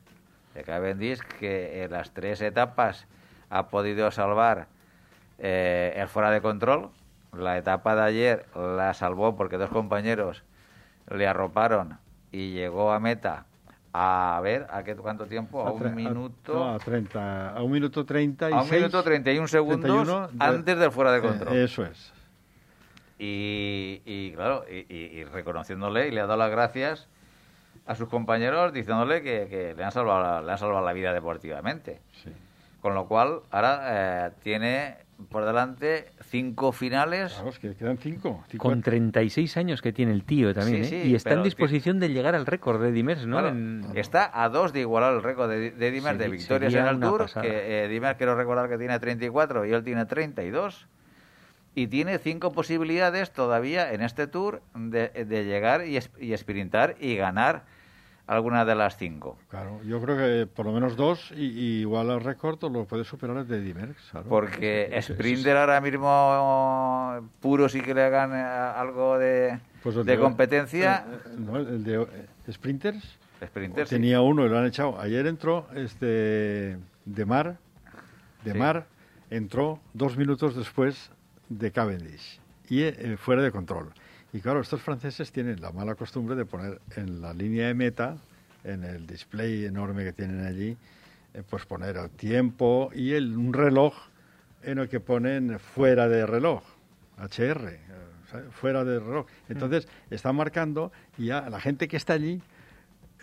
De Cavendish, que en las tres etapas ha podido salvar eh, el fuera de control. La etapa de ayer la salvó porque dos compañeros le arroparon y llegó a meta a ver a qué cuánto tiempo a un minuto no, a, 30, a un minuto 36. a un minuto 31 segundos 31 de- antes del fuera de Eh, control. eso es. Y, y, claro, y, y- y reconociéndole y le ha dado las gracias a sus compañeros diciéndole que, que le, han salvado la, le han salvado la vida deportivamente. Sí. Con lo cual, ahora eh, tiene por delante cinco finales. Claro, es que quedan cinco. cinco- Con 36 años que tiene el tío también, Sí, ¿eh? sí, y está en disposición de llegar al récord de Dimers, ¿no? Claro, En- Está a dos de igualar el récord de, de Dimer de victorias en el Tour, pasada. que eh, Dimer quiero recordar que tiene 34 y él tiene 32. Y tiene cinco posibilidades todavía en este Tour de, de llegar y, es- y sprintar y ganar alguna de las cinco. Claro, yo creo que por lo menos dos y, y igual el récord lo puede superar el de Dimerx. claro. Porque Sprinter ahora mismo puro sí que le hagan eh, algo de, Pues de competencia. eh, eh, no, el de eh, Sprinters Sprinter sí. tenía uno y lo han echado. Ayer entró este de Mar, de. Mar entró dos minutos después de Cavendish y eh, fuera de control. Y claro, estos franceses tienen la mala costumbre de poner en la línea de meta, en el display enorme que tienen allí, eh, pues poner el tiempo y el, un reloj en el que ponen fuera de reloj, HR, eh, fuera de reloj. Entonces, están marcando y ya la gente que está allí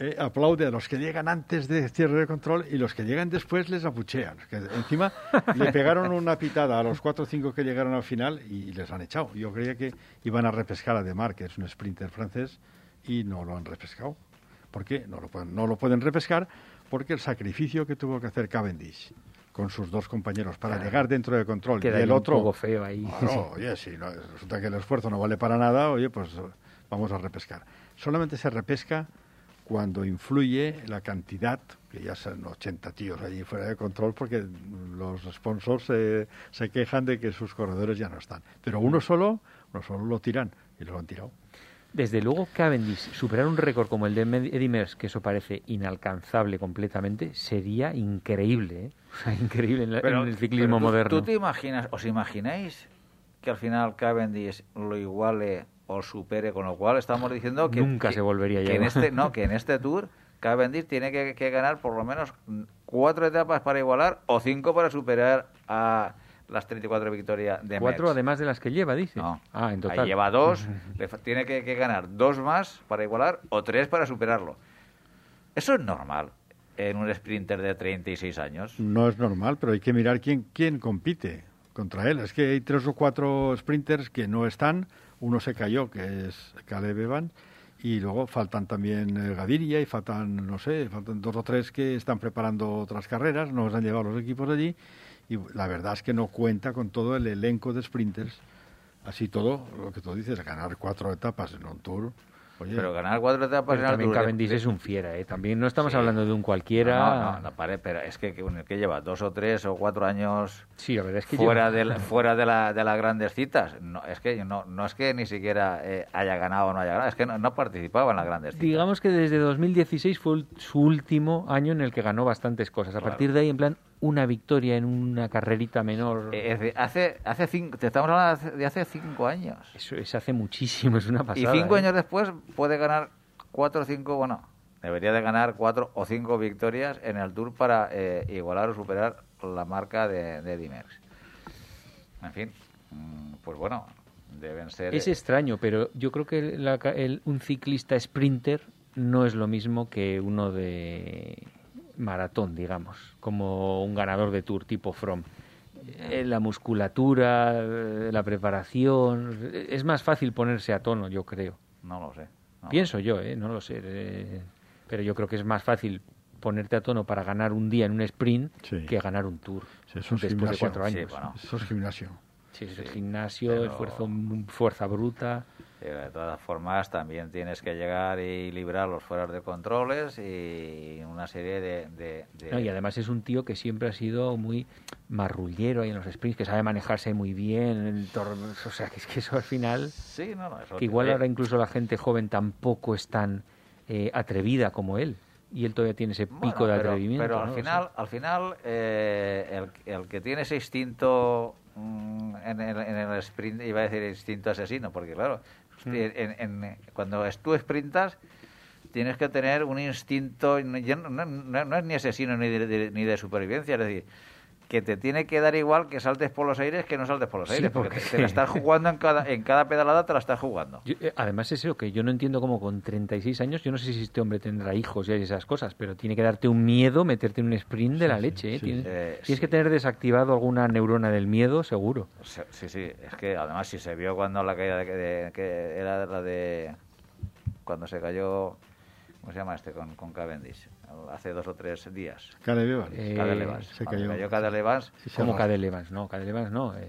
eh, aplaude a los que llegan antes de cierre de control y los que llegan después les apuchean. Que encima <laughs> le pegaron una pitada a los cuatro o cinco que llegaron al final y, les han echado. Yo creía que iban a repescar a Demar, que es un sprinter francés, y no lo han repescado. ¿Por qué? No lo pueden, no lo pueden repescar porque el sacrificio que tuvo que hacer Cavendish con sus dos compañeros para llegar dentro de control Queda y el un otro poco feo ahí. Claro, <laughs> oye, si no- resulta que el esfuerzo no vale para nada, oye, pues vamos a repescar. Solamente se repesca cuando influye la cantidad, que ya son 80 tíos allí fuera de control, porque los sponsors se, se quejan de que sus corredores ya no están. Pero uno solo, uno solo lo tiran y lo han tirado. Desde luego, Cavendish superar un récord como el de Eddy Merckx, que eso parece inalcanzable completamente, sería increíble, ¿eh? O sea, increíble en, la- en el ciclismo pero tú- moderno. ¿Tú te imaginas, os imagináis que al final Cavendish lo iguale o supere? Con lo cual estamos diciendo que... Nunca que- se volvería a que en este No, <laughs> que en este Tour Cavendish tiene que, que ganar por lo menos cuatro etapas para igualar o cinco para superar a las 34 victorias de Cuatro además de las que lleva, dice. No, Ah, en total. ahí lleva dos, <laughs> le tiene que, que ganar dos más para igualar o tres para superarlo. Eso es normal en un sprinter de 36 años. No es normal, pero hay que mirar quién, quién compite contra él. Es que hay tres o cuatro sprinters que no están. Uno se cayó, que es Caleb Evan, y luego faltan también eh, Gaviria y faltan, no sé, faltan dos o tres que están preparando otras carreras, no los han llevado los equipos allí, y la verdad es que no cuenta con todo el elenco de sprinters. Así todo, lo que tú dices, ganar cuatro etapas en un tour. Oye, Pero ganar cuatro etapas Pero también Cavendish es un fiera, ¿eh? También no estamos Sí. hablando de un cualquiera. No, no, no, pare- pero es que, que, lleva dos o tres o cuatro años Sí, la verdad es que fuera lleva- de la- <laughs> fuera de, la, de las grandes citas. No, es que no, no es que ni siquiera eh, haya ganado o no haya ganado, es que no, no participaba en las grandes citas. Digamos que desde 2016 fue su último año en el que ganó bastantes cosas. A Claro. partir de ahí, en plan, una victoria en una carrerita menor. Eh, es hace, hace cinco, te estamos hablando de hace- cinco años. Eso es hace muchísimo, es una Y pasada. cinco ¿eh? años después puede ganar cuatro o cinco, bueno, debería de ganar cuatro o cinco victorias en el Tour para eh, igualar o superar la marca de, de Merckx. En fin, mm, pues bueno, deben ser... Es eh, extraño, pero yo creo que la el- un ciclista sprinter no es lo mismo que uno de maratón, digamos, como un ganador de tour tipo From. Eh, La musculatura, eh, la preparación, eh, es más fácil ponerse a tono, yo creo. No lo sé. no. Pienso yo, ¿eh? no lo sé. pero yo creo que es más fácil ponerte a tono para ganar un día en un sprint Sí. que ganar un tour Sí, eso es después de cuatro Sí, años. bueno. eso es gimnasio. Sí, es Sí, el gimnasio, pero- esfuerzo, fuerza bruta. De todas formas, también tienes que llegar y librar los fueras de controles y una serie de... de- de- No, y además es un tío que siempre ha sido muy marrullero ahí en los sprints, que sabe manejarse muy bien. en el o sea, que es que eso al final. Sí, no, no, eso Que igual ahora incluso la gente joven tampoco es tan eh, atrevida como él. Y él todavía tiene ese pico Bueno, de pero- atrevimiento. Pero al final, sea, al final eh, el, el que tiene ese instinto mm, en, el, en el sprint, iba a decir instinto asesino, porque claro, Mm. en- en- cuando tú sprintas tienes que tener un instinto, no es ni asesino ni de, de- ni de supervivencia, es decir, que te tiene que dar igual que saltes por los aires que no saltes por los aires, porque, te, te la estás <laughs> jugando en cada, en cada pedalada, te la estás jugando. Yo, eh, además es eso, que yo no entiendo cómo con 36 años, yo no sé si este hombre tendrá hijos y esas cosas, pero tiene que darte un miedo meterte en un sprint de la sí, leche. ¿eh? Tienes, Eh, tienes que tener desactivado alguna neurona del miedo, seguro. Sí, sí, sí, es que además si se vio cuando la caída de, de- que era la de cuando se cayó, ¿cómo se llama este? Con, con Cavendish, hace dos o tres días. Caleb Evans. Eh, Cadel Evans. se Cuando cayó. cayó Cadel Evans, Sí, se Como arrastró. Cadel Evans, no, Cadel Evans no. eh,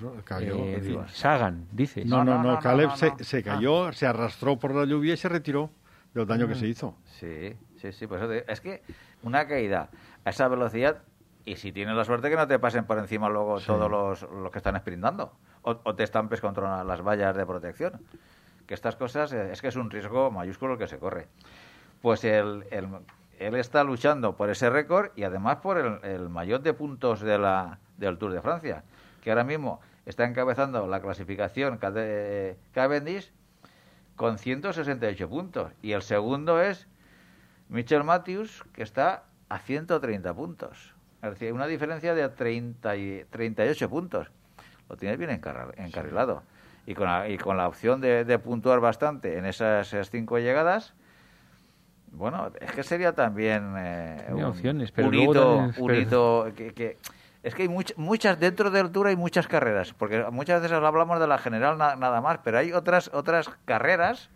¿no? Cayó. eh. Sagan, dices. No, no, No, no, Caleb se, se cayó, se arrastró por la lluvia y se retiró del daño que Ah. se hizo. Sí, sí, sí, te- es que una caída a esa velocidad y si tienes la suerte que no te pasen por encima luego Sí. todos los, los que están sprintando o, o te estampes contra las vallas de protección. Que estas cosas eh, es que es un riesgo mayúsculo el que se corre. Pues el, el- él está luchando por ese récord y además por el, el mayor de puntos de la, del Tour de Francia, que ahora mismo está encabezando la clasificación Cavendish con 168 puntos. Y el segundo es Michel Matthews, que está a 130 puntos. Es decir, una diferencia de 30 y 38 puntos. Lo tienes bien encarrilado. Y con la, y con la opción de, de puntuar bastante en esas, esas cinco llegadas, bueno, es que sería también eh, un, opciones, pero un hito, un que, que- es que hay much- muchas dentro del Tour hay muchas carreras, porque muchas veces hablamos de la general na- nada más, pero hay otras otras carreras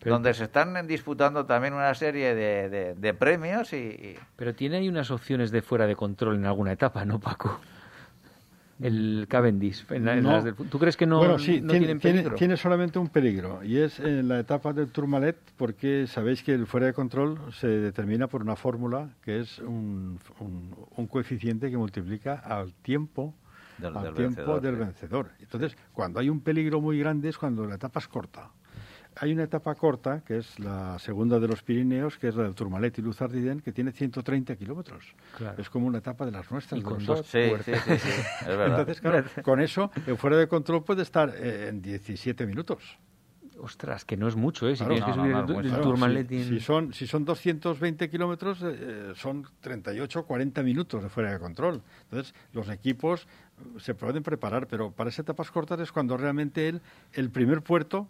Pero- donde se están disputando también una serie de, de- de premios y, y- Pero tiene ahí unas opciones de fuera de control en alguna etapa, ¿no, Paco? El Cavendish. en la- en No. las del- ¿Tú crees que no, bueno, sí, no tiene, tienen tiene- peligro? tiene solamente un peligro y es en la etapa del Tourmalet porque sabéis que el fuera de control se determina por una fórmula que es un, un- un coeficiente que multiplica al tiempo Del- al del tiempo vencedor, del sí. vencedor. Entonces, cuando hay un peligro muy grande es cuando la etapa es corta. Hay una etapa corta, que es la segunda de los Pirineos, que es la del Tourmalet y Luzardiden, que tiene 130 kilómetros. Claro. Es como una etapa de las nuestras. Y con dos sí, sí, sí, sí, <laughs> es verdad. Entonces, claro, con eso, el fuera de control puede estar eh, en 17 minutos. Ostras, que no es mucho, ¿eh? Si Claro. tienes que subir no, el, es tu- mucho. el Claro, Tourmalet si, y- si son, si son 220 kilómetros, eh, eh, son 38 40 minutos de fuera de control. Entonces, los equipos eh, se pueden preparar, pero para esas etapas cortas es cuando realmente el, el primer puerto,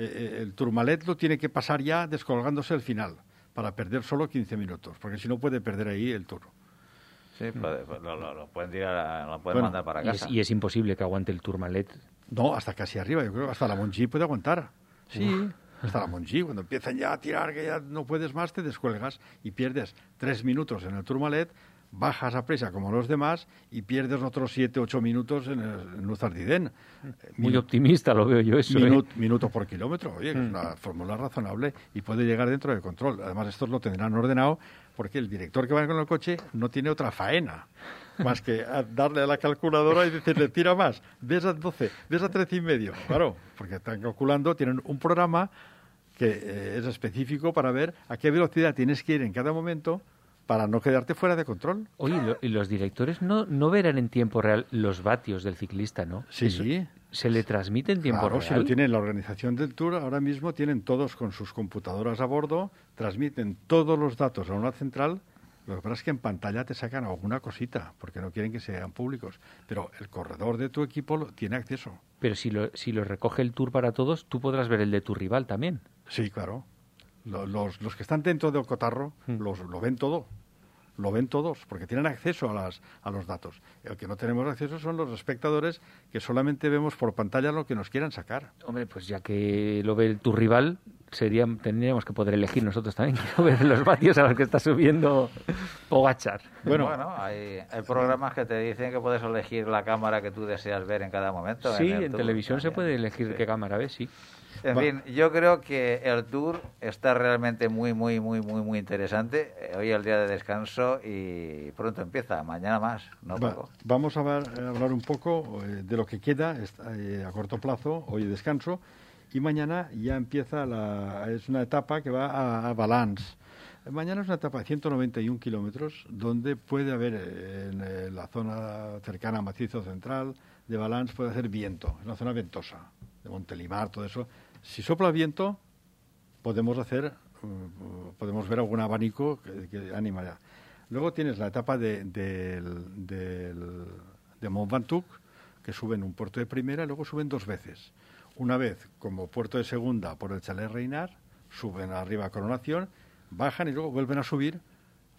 eh, eh, el Tourmalet, lo tiene que pasar ya descolgándose al final, para perder solo 15 minutos, porque si no puede perder ahí el Tour. Sí, puede- pues lo, lo- lo pueden tirar, a- lo pueden Bueno, mandar para y es, casa. y es imposible que aguante el Tourmalet. No, hasta casi arriba, yo creo, hasta la Monji puede aguantar. Sí, <laughs> hasta la Monji, cuando empiezan ya a tirar, que ya no puedes más, te descuelgas y pierdes tres minutos en el Tourmalet, bajas a presa como los demás y pierdes otros siete, ocho minutos en el en Luzardiden. Muy Minu- optimista lo veo yo eso, ¿eh? Minut- Minuto por kilómetro, oye, es una fórmula razonable y puede llegar dentro del control. Además, estos lo tendrán ordenado porque el director que va con el coche no tiene otra faena más que a darle a la calculadora y decirle, tira más, ves a 12, ves a 13 y medio. Claro, porque están calculando, tienen un programa que eh, es específico para ver a qué velocidad tienes que ir en cada momento para no quedarte fuera de control. Oye, lo- y los directores no, no verán en tiempo real los vatios del ciclista, ¿no? Sí, Eso- sí. ¿Se le transmite en tiempo Claro, real? si lo tienen la organización del Tour, ahora mismo tienen todos con sus computadoras a bordo, transmiten todos los datos a una central. Lo que pasa es que en pantalla te sacan alguna cosita, porque no quieren que sean públicos. Pero el corredor de tu equipo lo- tiene acceso. Pero si lo, si lo recoge el Tour para todos, tú podrás ver el de tu rival también. Sí, claro. Lo- Los, los que están dentro del cotarro los, lo ven todo. Lo ven todos, porque tienen acceso a, las, a los datos. El que no tenemos acceso son los espectadores que solamente vemos por pantalla lo que nos quieran sacar. Hombre, pues ya que lo ve tu rival, sería, tendríamos que poder elegir nosotros también. <laughs> Quiero ver los vatios a los que está subiendo Pogachar. Bueno, Bueno, hay, hay programas que te dicen que puedes elegir la cámara que tú deseas ver en cada momento. Sí, en televisión se puede elegir Sí. qué cámara ves, sí. En Va- fin, yo creo que el tour está realmente muy, muy, muy, muy, muy interesante. Eh, Hoy es el día de descanso y pronto empieza, mañana más, no Va- poco. vamos a hablar un poco eh, de lo que queda eh, a corto plazo, hoy descanso, y mañana ya empieza la, es una etapa que va a, a Valence. Eh, Mañana es una etapa de 191 kilómetros donde puede haber eh, en eh, la zona cercana a Macizo Central de Valence puede hacer viento, es una zona ventosa, de Montelimar, todo eso. Si sopla viento, podemos hacer, uh, podemos ver algún abanico que, que anima ya. Luego tienes la etapa de, de Mont Ventoux, que suben un puerto de primera y luego suben dos veces. Una vez como puerto de segunda por el Chalet Reinar, suben arriba a Coronación, bajan y luego vuelven a subir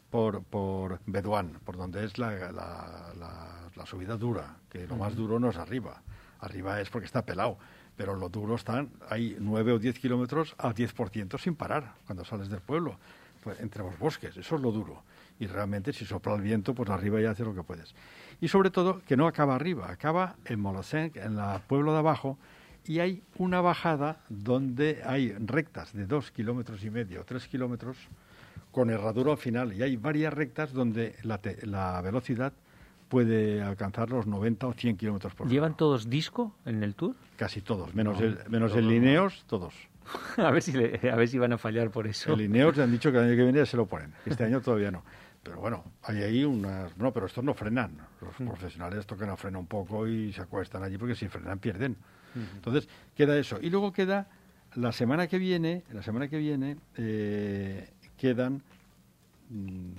por, por Bedouin, por donde es la, la, la, la subida dura, que lo más duro no es arriba. Arriba es porque está pelado, pero lo duro están, hay 9 o 10 kilómetros al 10% sin parar cuando sales del pueblo, pues, entre los bosques, eso es lo duro. Y realmente si sopla el viento, pues arriba ya haces lo que puedes. Y sobre todo que no acaba arriba, acaba en Molosenc, en el pueblo de abajo, y hay una bajada donde hay rectas de dos kilómetros y medio, tres kilómetros, con herradura al final. Y hay varias rectas donde la, te- la velocidad puede alcanzar los 90 o 100 kilómetros por hora. ¿Llevan todos disco en el tour? Casi todos, menos el, menos el Lineos, todos. <laughs> a, ver si le- a ver si van a fallar por eso. El Lineos le han dicho que el año que viene ya se lo ponen. Este <laughs> año todavía no. Pero bueno, hay ahí unas... No, pero estos no frenan. Los profesionales tocan a freno un poco y se acuestan allí porque si frenan pierden. Entonces, queda eso. Y luego queda la semana que viene, la semana que viene, eh, quedan mm,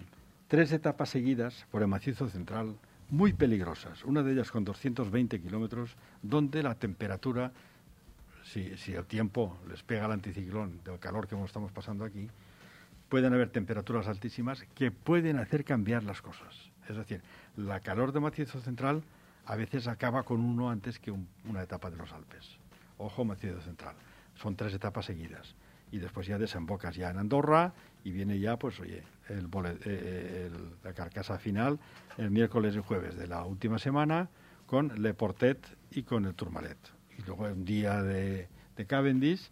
tres etapas seguidas por el macizo central muy peligrosas. Una de ellas con 220 kilómetros, donde la temperatura, si, si el tiempo les pega al anticiclón del calor que estamos pasando aquí, pueden haber temperaturas altísimas que pueden hacer cambiar las cosas. Es decir, la calor de macizo central a veces acaba con uno antes que un- una etapa de los Alpes. Ojo, macizo central. Son tres etapas seguidas. Y después ya desembocas ya en Andorra y viene ya, pues oye, el, bole- eh, el- la carcasa final el miércoles y jueves de la última semana con Le Portet y con el Tourmalet. Y luego un día de, de Cavendish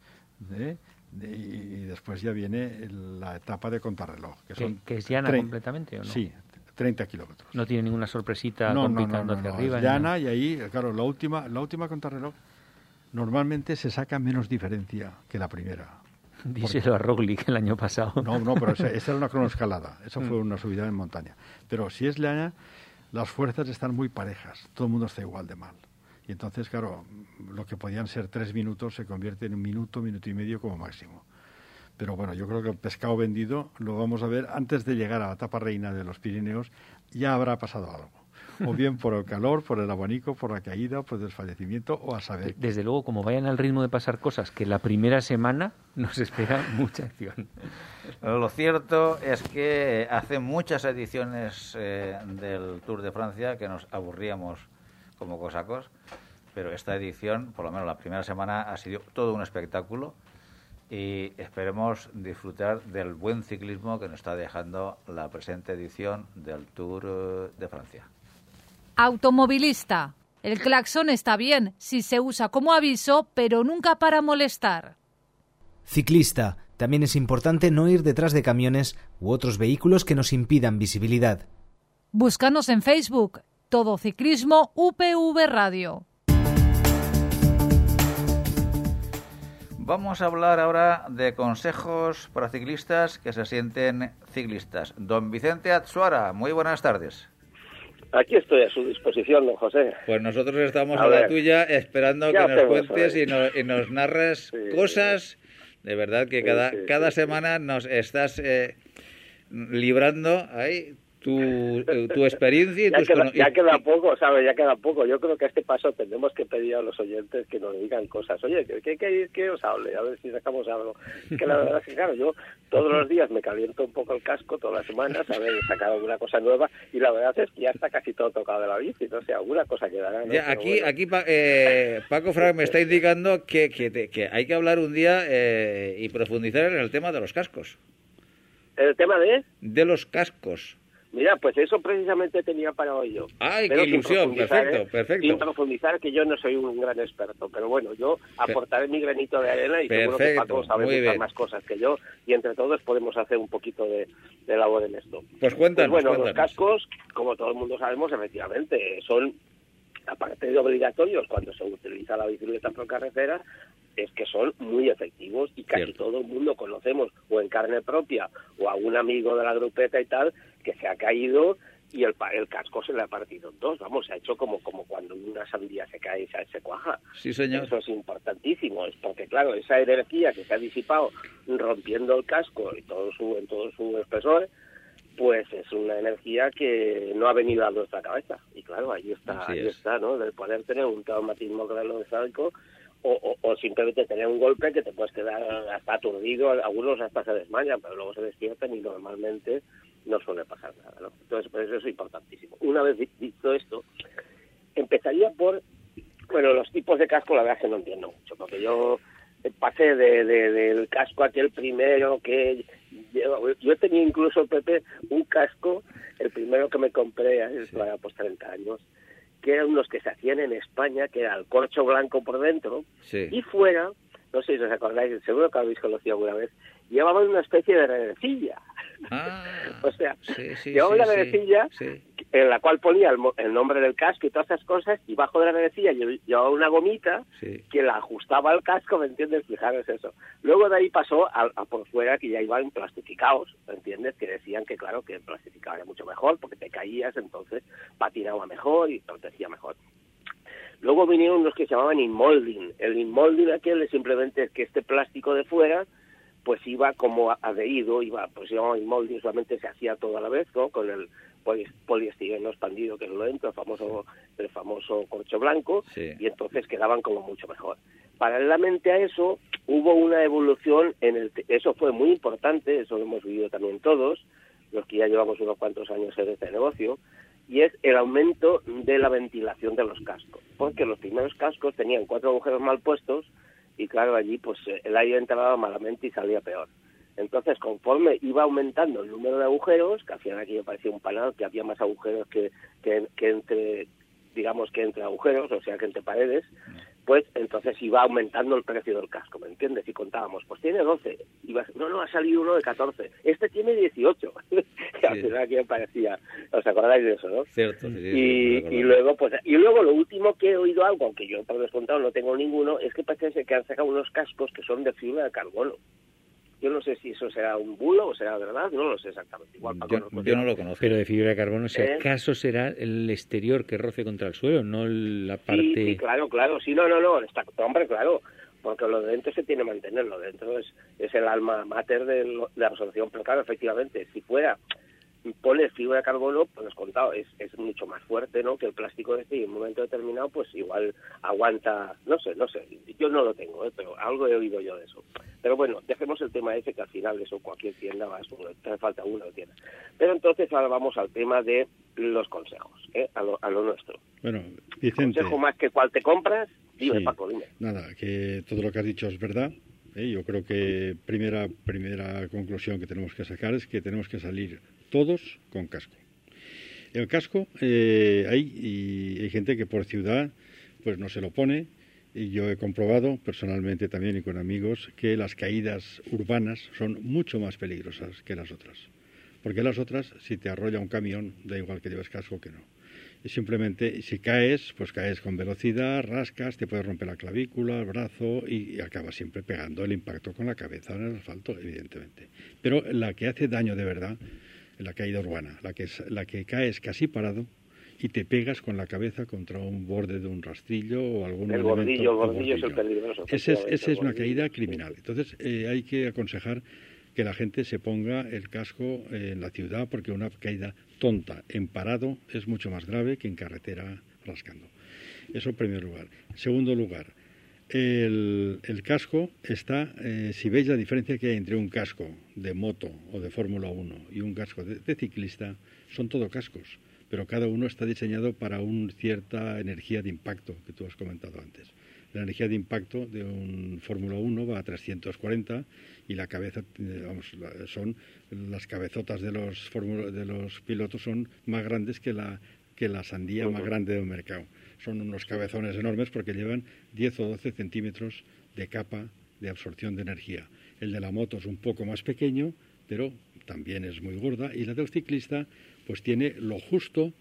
¿eh? De- y, después ya viene la etapa de contrarreloj. Que, ¿Que, son que es llana completamente o no? Sí, 30 kilómetros. No tiene ninguna sorpresita No, no, no, no, hacia arriba. es llana y ahí, claro, la última, la última contrarreloj normalmente se saca menos diferencia que la primera. Díselo a Roglic el año pasado. No, no, pero esa, esa era una cronoescalada, <laughs> esa Mm. fue una subida en montaña. Pero si es llana, las fuerzas están muy parejas, todo el mundo está igual de mal. Y entonces, claro, lo que podían ser tres minutos se convierte en un minuto, minuto y medio como máximo. Pero bueno, yo creo que el pescado vendido lo vamos a ver antes de llegar a la etapa reina de los Pirineos, ya habrá pasado algo. <laughs> O bien por el calor, por el abanico, por la caída, por el desfallecimiento, o a saber. Desde luego, como vayan al ritmo de pasar cosas, que la primera semana nos espera <laughs> mucha acción. Lo cierto es que hace muchas ediciones eh, del Tour de Francia que nos aburríamos como cosacos, pero esta edición, por lo menos la primera semana, ha sido todo un espectáculo y esperemos disfrutar del buen ciclismo que nos está dejando la presente edición del Tour de Francia. Automovilista. El claxon está bien si se usa como aviso, pero nunca para molestar. Ciclista. También es importante no ir detrás de camiones u otros vehículos que nos impidan visibilidad. Búscanos en Facebook. Todo Ciclismo UPV Radio. Vamos a hablar ahora de consejos para ciclistas que se sienten ciclistas. Don Vicente Atsuara, muy buenas tardes. Aquí estoy a su disposición, don José. Pues nosotros estamos A a, la tuya esperando que nos cuentes y nos, y nos narres Sí. cosas. De verdad que Sí, cada, sí, cada semana nos estás eh, librando ahí tu, eh, tu experiencia y Ya tus queda, ya queda poco, ¿sabes? Ya queda poco. Yo creo que a este paso tendremos que pedir a los oyentes que nos digan cosas. Oye, ¿qué, qué, qué- os hable? A ver si sacamos algo. Que la verdad es que, claro, yo todos los días me caliento un poco el casco, todas las semanas, a ver, sacar alguna cosa nueva. Y la verdad es que ya está casi todo tocado de la bici. No sé, alguna cosa quedará. ¿no? Ya, aquí, bueno. aquí eh, Paco Frank me está indicando que, que hay que hablar un día eh, y profundizar en el tema de los cascos. El tema de... De los cascos. Mira, pues eso precisamente tenía para hoy yo. ¡Ay, Pero qué ilusión! Perfecto, ¿eh? perfecto. Sin profundizar, que yo no soy un gran experto, pero bueno, yo aportaré mi granito de arena y seguro que Perfecto, Paco sabe más cosas que yo y entre todos podemos hacer un poquito de, de labor en esto. Pues cuéntanos, Pues bueno, los cuéntanos. cascos, como todo el mundo sabemos, efectivamente, son, aparte de obligatorios cuando se utiliza la bicicleta por carretera, es que son muy efectivos y casi Cierto. todo el mundo conocemos, o en carne propia, o a un amigo de la grupeta y tal, que se ha caído y el, el casco se le ha partido en dos. Vamos, se ha hecho como, como cuando una sandía se cae y se, se cuaja. Sí, señor. Eso es importantísimo, es porque claro, esa energía que se ha disipado rompiendo el casco y todo su, en todo su espesor, pues es una energía que no ha venido a nuestra cabeza. Y claro, ahí está, Así ahí es. está, ¿no? De poder tener un traumatismo craneoencefálico o, o, o simplemente tener un golpe que te puedes quedar hasta aturdido, algunos hasta se desmayan, pero luego se despiertan y normalmente no suele pasar nada, ¿no? Entonces, pues eso es importantísimo. Una vez di- dicho esto, empezaría por, bueno, los tipos de casco la verdad es que no entiendo mucho, porque yo pasé de, de- del casco aquel primero que yo, yo tenía incluso Pepe un casco el primero que me compré hace pues 30 años que eran unos que se hacían en España que era el corcho blanco por dentro Sí. y fuera no sé si os acordáis seguro que lo habéis conocido alguna vez llevaban una especie de redecilla Ah, <laughs> o sea sí, sí, llevaba una redecilla en la cual ponía el, el nombre del casco y todas esas cosas y bajo de la redecilla lle- llevaba una gomita que la ajustaba al casco, ¿me entiendes? Fijaros eso. Luego de ahí pasó a, a por fuera que ya iban plastificados, ¿me entiendes? Que decían que claro, que el plastificado era mucho mejor porque te caías, entonces patinaba mejor y protegía mejor. Luego vinieron los que se llamaban inmolding. El inmolding aquel es simplemente que este plástico de fuera pues iba como adherido, iba, pues llamaba inmolding, solamente se hacía todo a la vez, ¿no? Con el poli- poliestireno expandido que es lo dentro, el famoso, el famoso corcho blanco, Sí. y entonces quedaban como mucho mejor. Paralelamente a eso, hubo una evolución en el... Eso fue muy importante, eso lo hemos vivido también todos, los que ya llevamos unos cuantos años en este negocio, y es el aumento de la ventilación de los cascos. Porque los primeros cascos tenían cuatro agujeros mal puestos y claro, allí pues el aire entraba malamente y salía peor. Entonces, conforme iba aumentando el número de agujeros, que final aquello parecía un panal, que había más agujeros que, que, que entre, digamos que entre agujeros, o sea que entre paredes, pues entonces iba aumentando el precio del casco, ¿me entiendes? Y contábamos, pues tiene 12, iba, no, no, ha salido uno de 14, este tiene 18, que Sí. final aquello parecía, ¿os acordáis de eso, no? Cierto. sí, y, y luego pues y luego lo último que he oído algo aunque yo por descontado no tengo ninguno es que parece que han sacado unos cascos que son de fibra de carbono yo no sé si eso será un bulo o será verdad no lo sé exactamente igual Yo, puede yo no lo conozco. Pero de fibra de carbono, si ¿Eh? acaso será el exterior que roce contra el suelo, no la parte... Sí, sí, claro, claro. Sí, no, no, no. Está, hombre, claro. Porque lo de dentro se tiene que mantener. Lo de dentro es, es el alma mater de, lo- de absorción. Pero claro, efectivamente, si fuera pones fibra de carbono, pues has contado, es, es mucho más fuerte, ¿no? Que el plástico este y en un momento determinado, pues igual aguanta, no sé, no sé. Yo no lo tengo, ¿eh? pero algo he oído yo de eso. Pero bueno, dejemos el tema ese que al final eso cualquier tienda va, te falta una tienda. Pero entonces ahora vamos al tema de los consejos, ¿eh? A lo, a lo nuestro. Bueno, Vicente, Consejo más que cuál te compras, dime Sí. Paco, dime. nada, que todo lo que has dicho es verdad. ¿eh? Yo creo que primera, primera conclusión que tenemos que sacar es que tenemos que salir todos con casco. El casco, eh, hay, gente que por ciudad pues no se lo pone. Y yo he comprobado personalmente también y con amigos que las caídas urbanas son mucho más peligrosas que las otras. Porque las otras, si te arrolla un camión, da igual que lleves casco que no. Y simplemente, si caes, pues caes con velocidad, rascas, te puedes romper la clavícula, el brazo y, y acabas siempre pegando el impacto con la cabeza en el asfalto, evidentemente. Pero la que hace daño de verdad la caída urbana, la que, la que caes casi parado y te pegas con la cabeza contra un borde de un rastrillo o algún El gordillo, el o gordillo es el peligroso. Ese es, una caída criminal. Entonces eh, hay que aconsejar que la gente se ponga el casco eh, en la ciudad porque una caída tonta en parado es mucho más grave que en carretera rascando. Eso en primer lugar. Segundo lugar, el, el casco está, eh, si veis la diferencia que hay entre un casco de moto o de Fórmula 1 y un casco de, de ciclista, son todo cascos, pero cada uno está diseñado para una cierta energía de impacto que tú has comentado antes. La energía de impacto de un Fórmula 1 va a 340 y la cabeza, vamos, son las cabezotas de los, de los pilotos son más grandes que la, que la sandía más grande del mercado. Son unos cabezones enormes porque llevan 10 o 12 centímetros de capa de absorción de energía. El de la moto es un poco más pequeño, pero también es muy gorda. Y la del ciclista, pues tiene lo justo,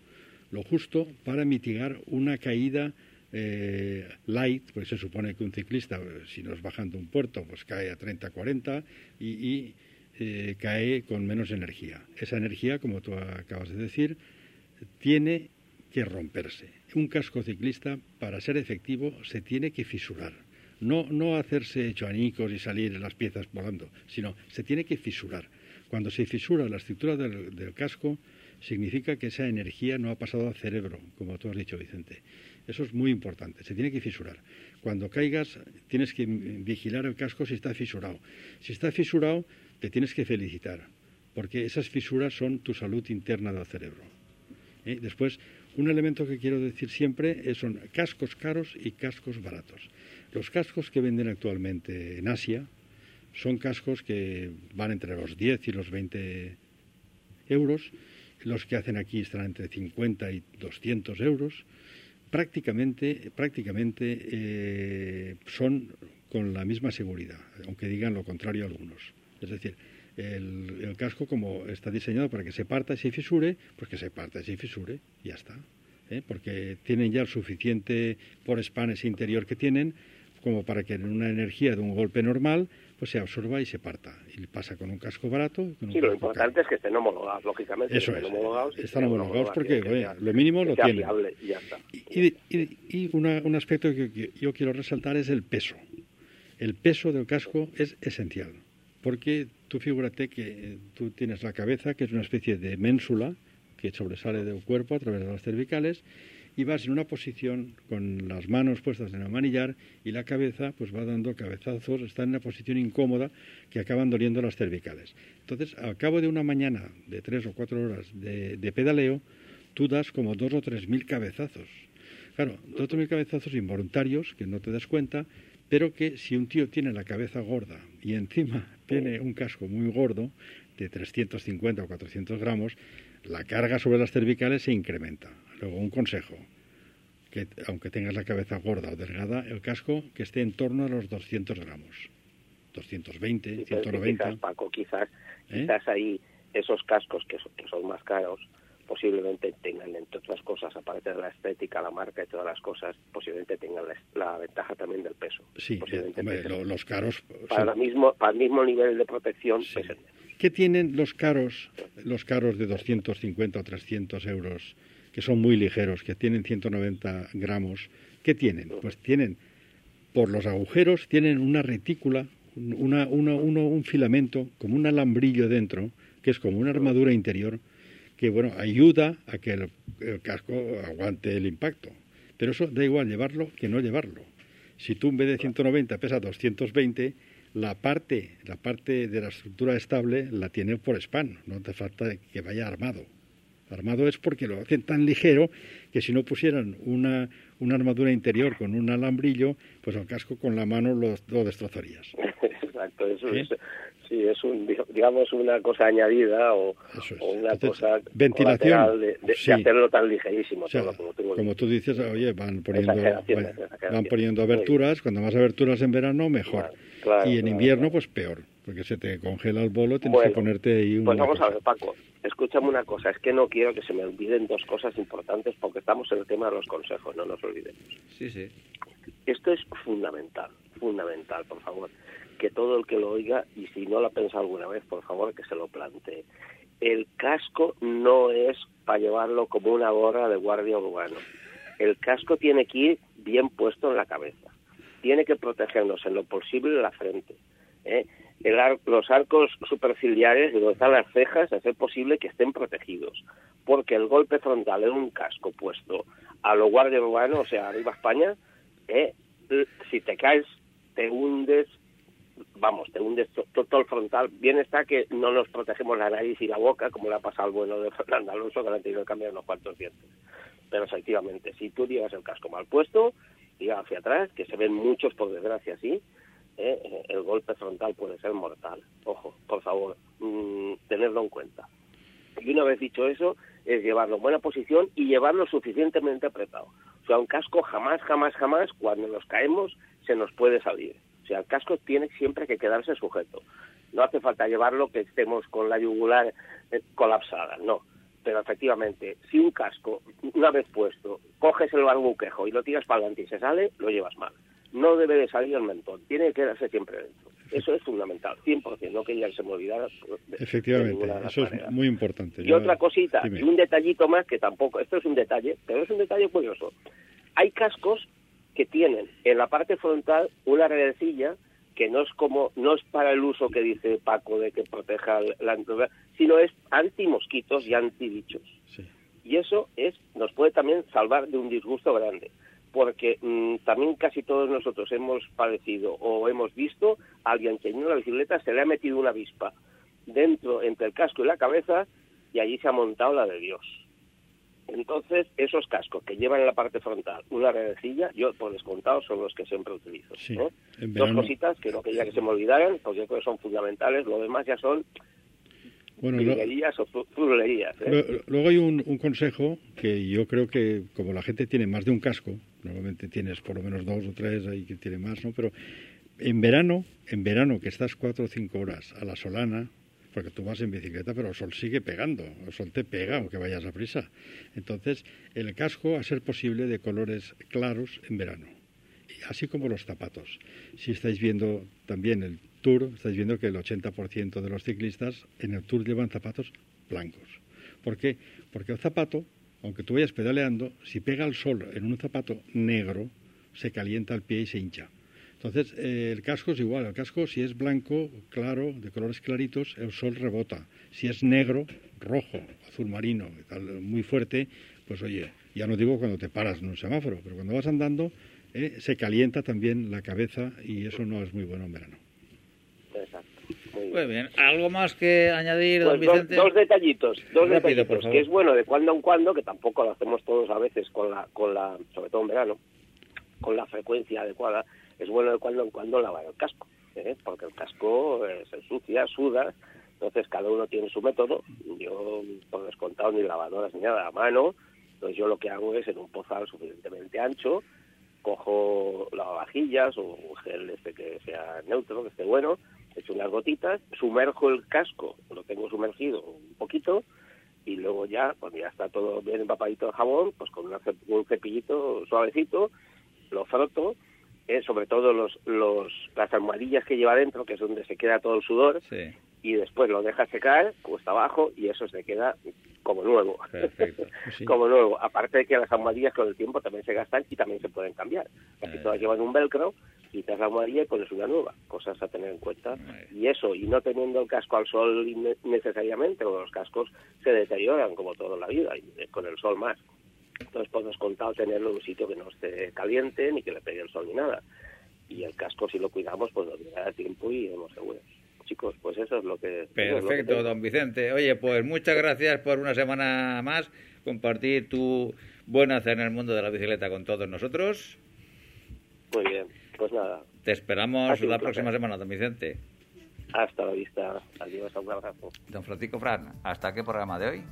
lo justo para mitigar una caída eh, light, pues se supone que un ciclista, si no es bajando un puerto, pues cae a 30, 40 y, y, eh, cae con menos energía. Esa energía, como tú acabas de decir, tiene que romperse. Un casco ciclista, para ser efectivo, se tiene que fisurar. No, no hacerse hecho añicos y salir las piezas volando, sino se tiene que fisurar. Cuando se fisura la estructura del, casco, significa que esa energía no ha pasado al cerebro, como tú has dicho, Vicente. Eso es muy importante, se tiene que fisurar. Cuando caigas, tienes que vigilar el casco si está fisurado. Si está fisurado, te tienes que felicitar, porque esas fisuras son tu salud interna del cerebro. ¿Eh? Después, un elemento que quiero decir siempre son cascos caros y cascos baratos. Los cascos que venden actualmente en Asia son cascos que van entre los 10 y los 20 euros. Los que hacen aquí están entre 50 y 200 euros. Prácticamente, prácticamente eh, son con la misma seguridad, aunque digan lo contrario algunos. Es decir, el, el, casco como está diseñado para que se parta y se fisure, pues que se parta y se fisure, y ya está. ¿eh? Porque tienen ya el suficiente por span ese interior que tienen como para que en una energía de un golpe normal pues se absorba y se parta. Y pasa con un casco barato. Con un sí, lo importante caro. es que estén homologados, lógicamente. Eso estén es. Homologados están homologados porque lo mínimo lo tienen. Y, ya está. y, y, y una, un aspecto que yo quiero resaltar es el peso. El peso del casco es esencial. Porque tú figúrate que tú tienes la cabeza, que es una especie de ménsula que sobresale del cuerpo a través de las cervicales, y vas en una posición con las manos puestas en el manillar y la cabeza pues va dando cabezazos, está en una posición incómoda que acaban doliendo las cervicales. Entonces, al cabo de una mañana de tres o cuatro horas de, de pedaleo, tú das como dos o tres mil cabezazos. Claro, dos o mil cabezazos involuntarios que no te das cuenta, pero que si un tío tiene la cabeza gorda y encima tiene un casco muy gordo, de 350 o 400 gramos, la carga sobre las cervicales se incrementa. Luego, un consejo, que aunque tengas la cabeza gorda o delgada, el casco que esté en torno a los 200 gramos. 220, Sí, 190. Quizás, Paco, quizás, ¿Eh? quizás ahí esos cascos que son, que son más caros posiblemente tengan, entre otras cosas, aparte de la estética, la marca y todas las cosas, posiblemente tengan la, la ventaja también del peso. Sí, Posiblemente hombre, pesen. lo- los caros. para, son- el mismo, para el mismo nivel de protección Sí. ¿Qué tienen los caros, los caros de 250 o 300 euros, que son muy ligeros, que tienen 190 gramos? ¿Qué tienen? Pues tienen, por los agujeros, tienen una retícula, una, una- uno- un filamento, como un alambrillo dentro, que es como una armadura interior, que bueno, ayuda a que el, el casco aguante el impacto. Pero eso da igual llevarlo que no llevarlo. Si tú en vez de 190 pesa 220, la parte, la parte de la estructura estable la tiene por span, no te falta que vaya armado. Armado es porque lo hacen tan ligero que si no pusieran una, una armadura interior con un alambrillo, pues el casco con la mano lo, lo destrozarías. Exacto, eso ¿Sí? es, sí, es un, digamos una cosa añadida o, Eso es. o una Entonces, cosa ventilación, de, hacerlo tan ligerísimo. O sea, como tú como tú dices, oye, van poniendo, Exageración, van- exageración. van poniendo aberturas, cuando más aberturas en verano, mejor. Claro, claro, y en invierno, claro. pues peor, porque se te congela el bolo, tienes Bueno, que ponerte ahí una Pues vamos a ver, Paco, escúchame una cosa, es que no quiero que se me olviden dos cosas importantes porque estamos en el tema de los consejos, no nos olvidemos. Sí, sí. Esto es fundamental, fundamental, por favor, que todo el que lo oiga y si no lo ha pensado alguna vez, por favor, que se lo plantee. El casco no es para llevarlo como una gorra de guardia urbano. El casco tiene que ir bien puesto en la cabeza. Tiene que protegernos en lo posible la frente. ¿eh? El ar- los arcos superciliares, donde están las cejas, a ser posible que estén protegidos. Porque el golpe frontal en un casco puesto a lo guardia urbano, o sea, arriba España, ¿eh? Si te caes, te hundes, vamos, te hundes to- to- todo el frontal. Bien está que no nos protegemos la nariz y la boca, como le ha pasado al bueno de <laughs> Fernando Alonso, que le han tenido que cambiar unos cuantos dientes. Pero efectivamente, si tú llevas el casco mal puesto, tira hacia atrás, que se ven muchos, por desgracia, así, ¿eh? Eh, el golpe frontal puede ser mortal. Ojo, por favor, mm, tenerlo en cuenta. Y una vez dicho eso, es llevarlo en buena posición y llevarlo suficientemente apretado. O sea, un casco jamás, jamás, jamás, cuando nos caemos, se nos puede salir. O sea, el casco tiene siempre que quedarse sujeto. No hace falta llevarlo que estemos con la yugular eh, colapsada, no. Pero efectivamente, si un casco, una vez puesto, coges el barbuquejo y lo tiras para adelante y se sale, lo llevas mal. No debe de salir el mentón, tiene que quedarse siempre dentro. Eso es fundamental, 100%, no que ya se me olvidara. pues, de- Efectivamente, de eso es maneras. muy importante. Y Yo- otra cosita, dime. y un detallito más que tampoco, esto es un detalle, pero es un detalle curioso. Hay cascos que tienen en la parte frontal una redecilla que no es como no es para el uso que dice Paco de que proteja la sino es anti mosquitos y anti bichos. Y eso es nos puede también salvar de un disgusto grande, porque mm, también casi todos nosotros hemos padecido o hemos visto a alguien que en una bicicleta se le ha metido una avispa dentro entre el casco y la cabeza y allí se ha montado la de Dios. Entonces, esos cascos que llevan en la parte frontal una redecilla, yo por descontado son los que siempre utilizo. Dos cositas que no quería que se me olvidaran, porque creo que son fundamentales, lo demás ya son bueno, o frulerías. ¿eh? Luego hay un, consejo que yo creo que como la gente tiene más de un casco, normalmente tienes por lo menos dos o tres, hay que tiene más, ¿no? Pero en verano, en verano que estás cuatro o cinco horas a la solana, porque tú vas en bicicleta, pero el sol sigue pegando, el sol te pega aunque vayas a prisa. Entonces, el casco, a ser posible, de colores claros en verano, así como los zapatos. Si estáis viendo también el Tour, estáis viendo que el 80% de los ciclistas en el Tour llevan zapatos blancos. ¿Por qué? Porque el zapato, aunque tú vayas pedaleando, si pega el sol en un zapato negro, se calienta el pie y se hincha. Entonces, eh, el casco es igual. El casco, si es blanco, claro, de colores claritos, el sol rebota. Si es negro, rojo, azul marino, muy fuerte, pues oye, ya no digo cuando te paras en un semáforo, pero cuando vas andando, eh, se calienta también la cabeza y eso no es muy bueno en verano. Exacto. Muy bien. ¿Algo más que añadir, don pues Vicente? Dos, detallitos, dos detallitos, que es bueno de cuando en cuando, que tampoco lo hacemos todos a veces con la, con la, sobre todo en verano, con la frecuencia adecuada, es bueno de cuando en cuando lavar el casco, ¿eh? porque el casco eh, se ensucia, suda, entonces cada uno tiene su método. Yo, por descontado, ni lavadoras ni nada a mano, entonces yo lo que hago es en un pozal suficientemente ancho, cojo lavavajillas o un gel este que sea neutro, que esté bueno, echo unas gotitas, sumerjo el casco, lo tengo sumergido un poquito, y luego ya, cuando ya está todo bien empapadito de jabón, pues con un cepillito suavecito, lo froto eh, sobre todo los, los, las almohadillas que lleva dentro, que es donde se queda todo el sudor, y después lo deja secar, cuesta abajo, y eso se queda como nuevo. <laughs> como nuevo. Aparte de que las almohadillas con el tiempo también se gastan y también se pueden cambiar. Casi eh. todas llevan un velcro, quitas la almohadilla y pones una nueva. Cosas a tener en cuenta. Y eso, y no teniendo el casco al sol necesariamente, porque los cascos se deterioran como toda la vida, y con el sol más. Entonces, pues contado tenerlo en un sitio que no esté caliente ni que le pegue el sol ni nada. Y el casco, si lo cuidamos, pues nos a tiempo y hemos seguros. Chicos, pues eso es lo que... Perfecto, don Vicente. Oye, pues muchas gracias por una semana más compartir tu buena hacer en el mundo de la bicicleta con todos nosotros. Muy bien, pues nada. Te esperamos la próxima semana, don Vicente. Hasta la vista. Adiós, un abrazo. Don Francisco Fran, ¿hasta qué programa de hoy?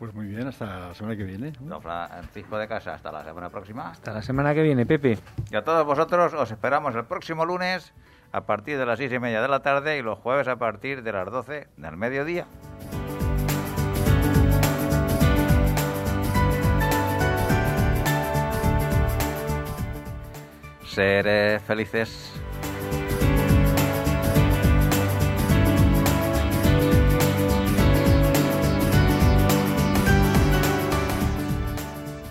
Pues muy bien, hasta la semana que viene. Don Francisco de Casa, hasta la semana próxima. Hasta la semana que viene, Pepe. Y a todos vosotros os esperamos el próximo lunes a partir de las seis y media de la tarde y los jueves a partir de las doce del mediodía. Seré felices.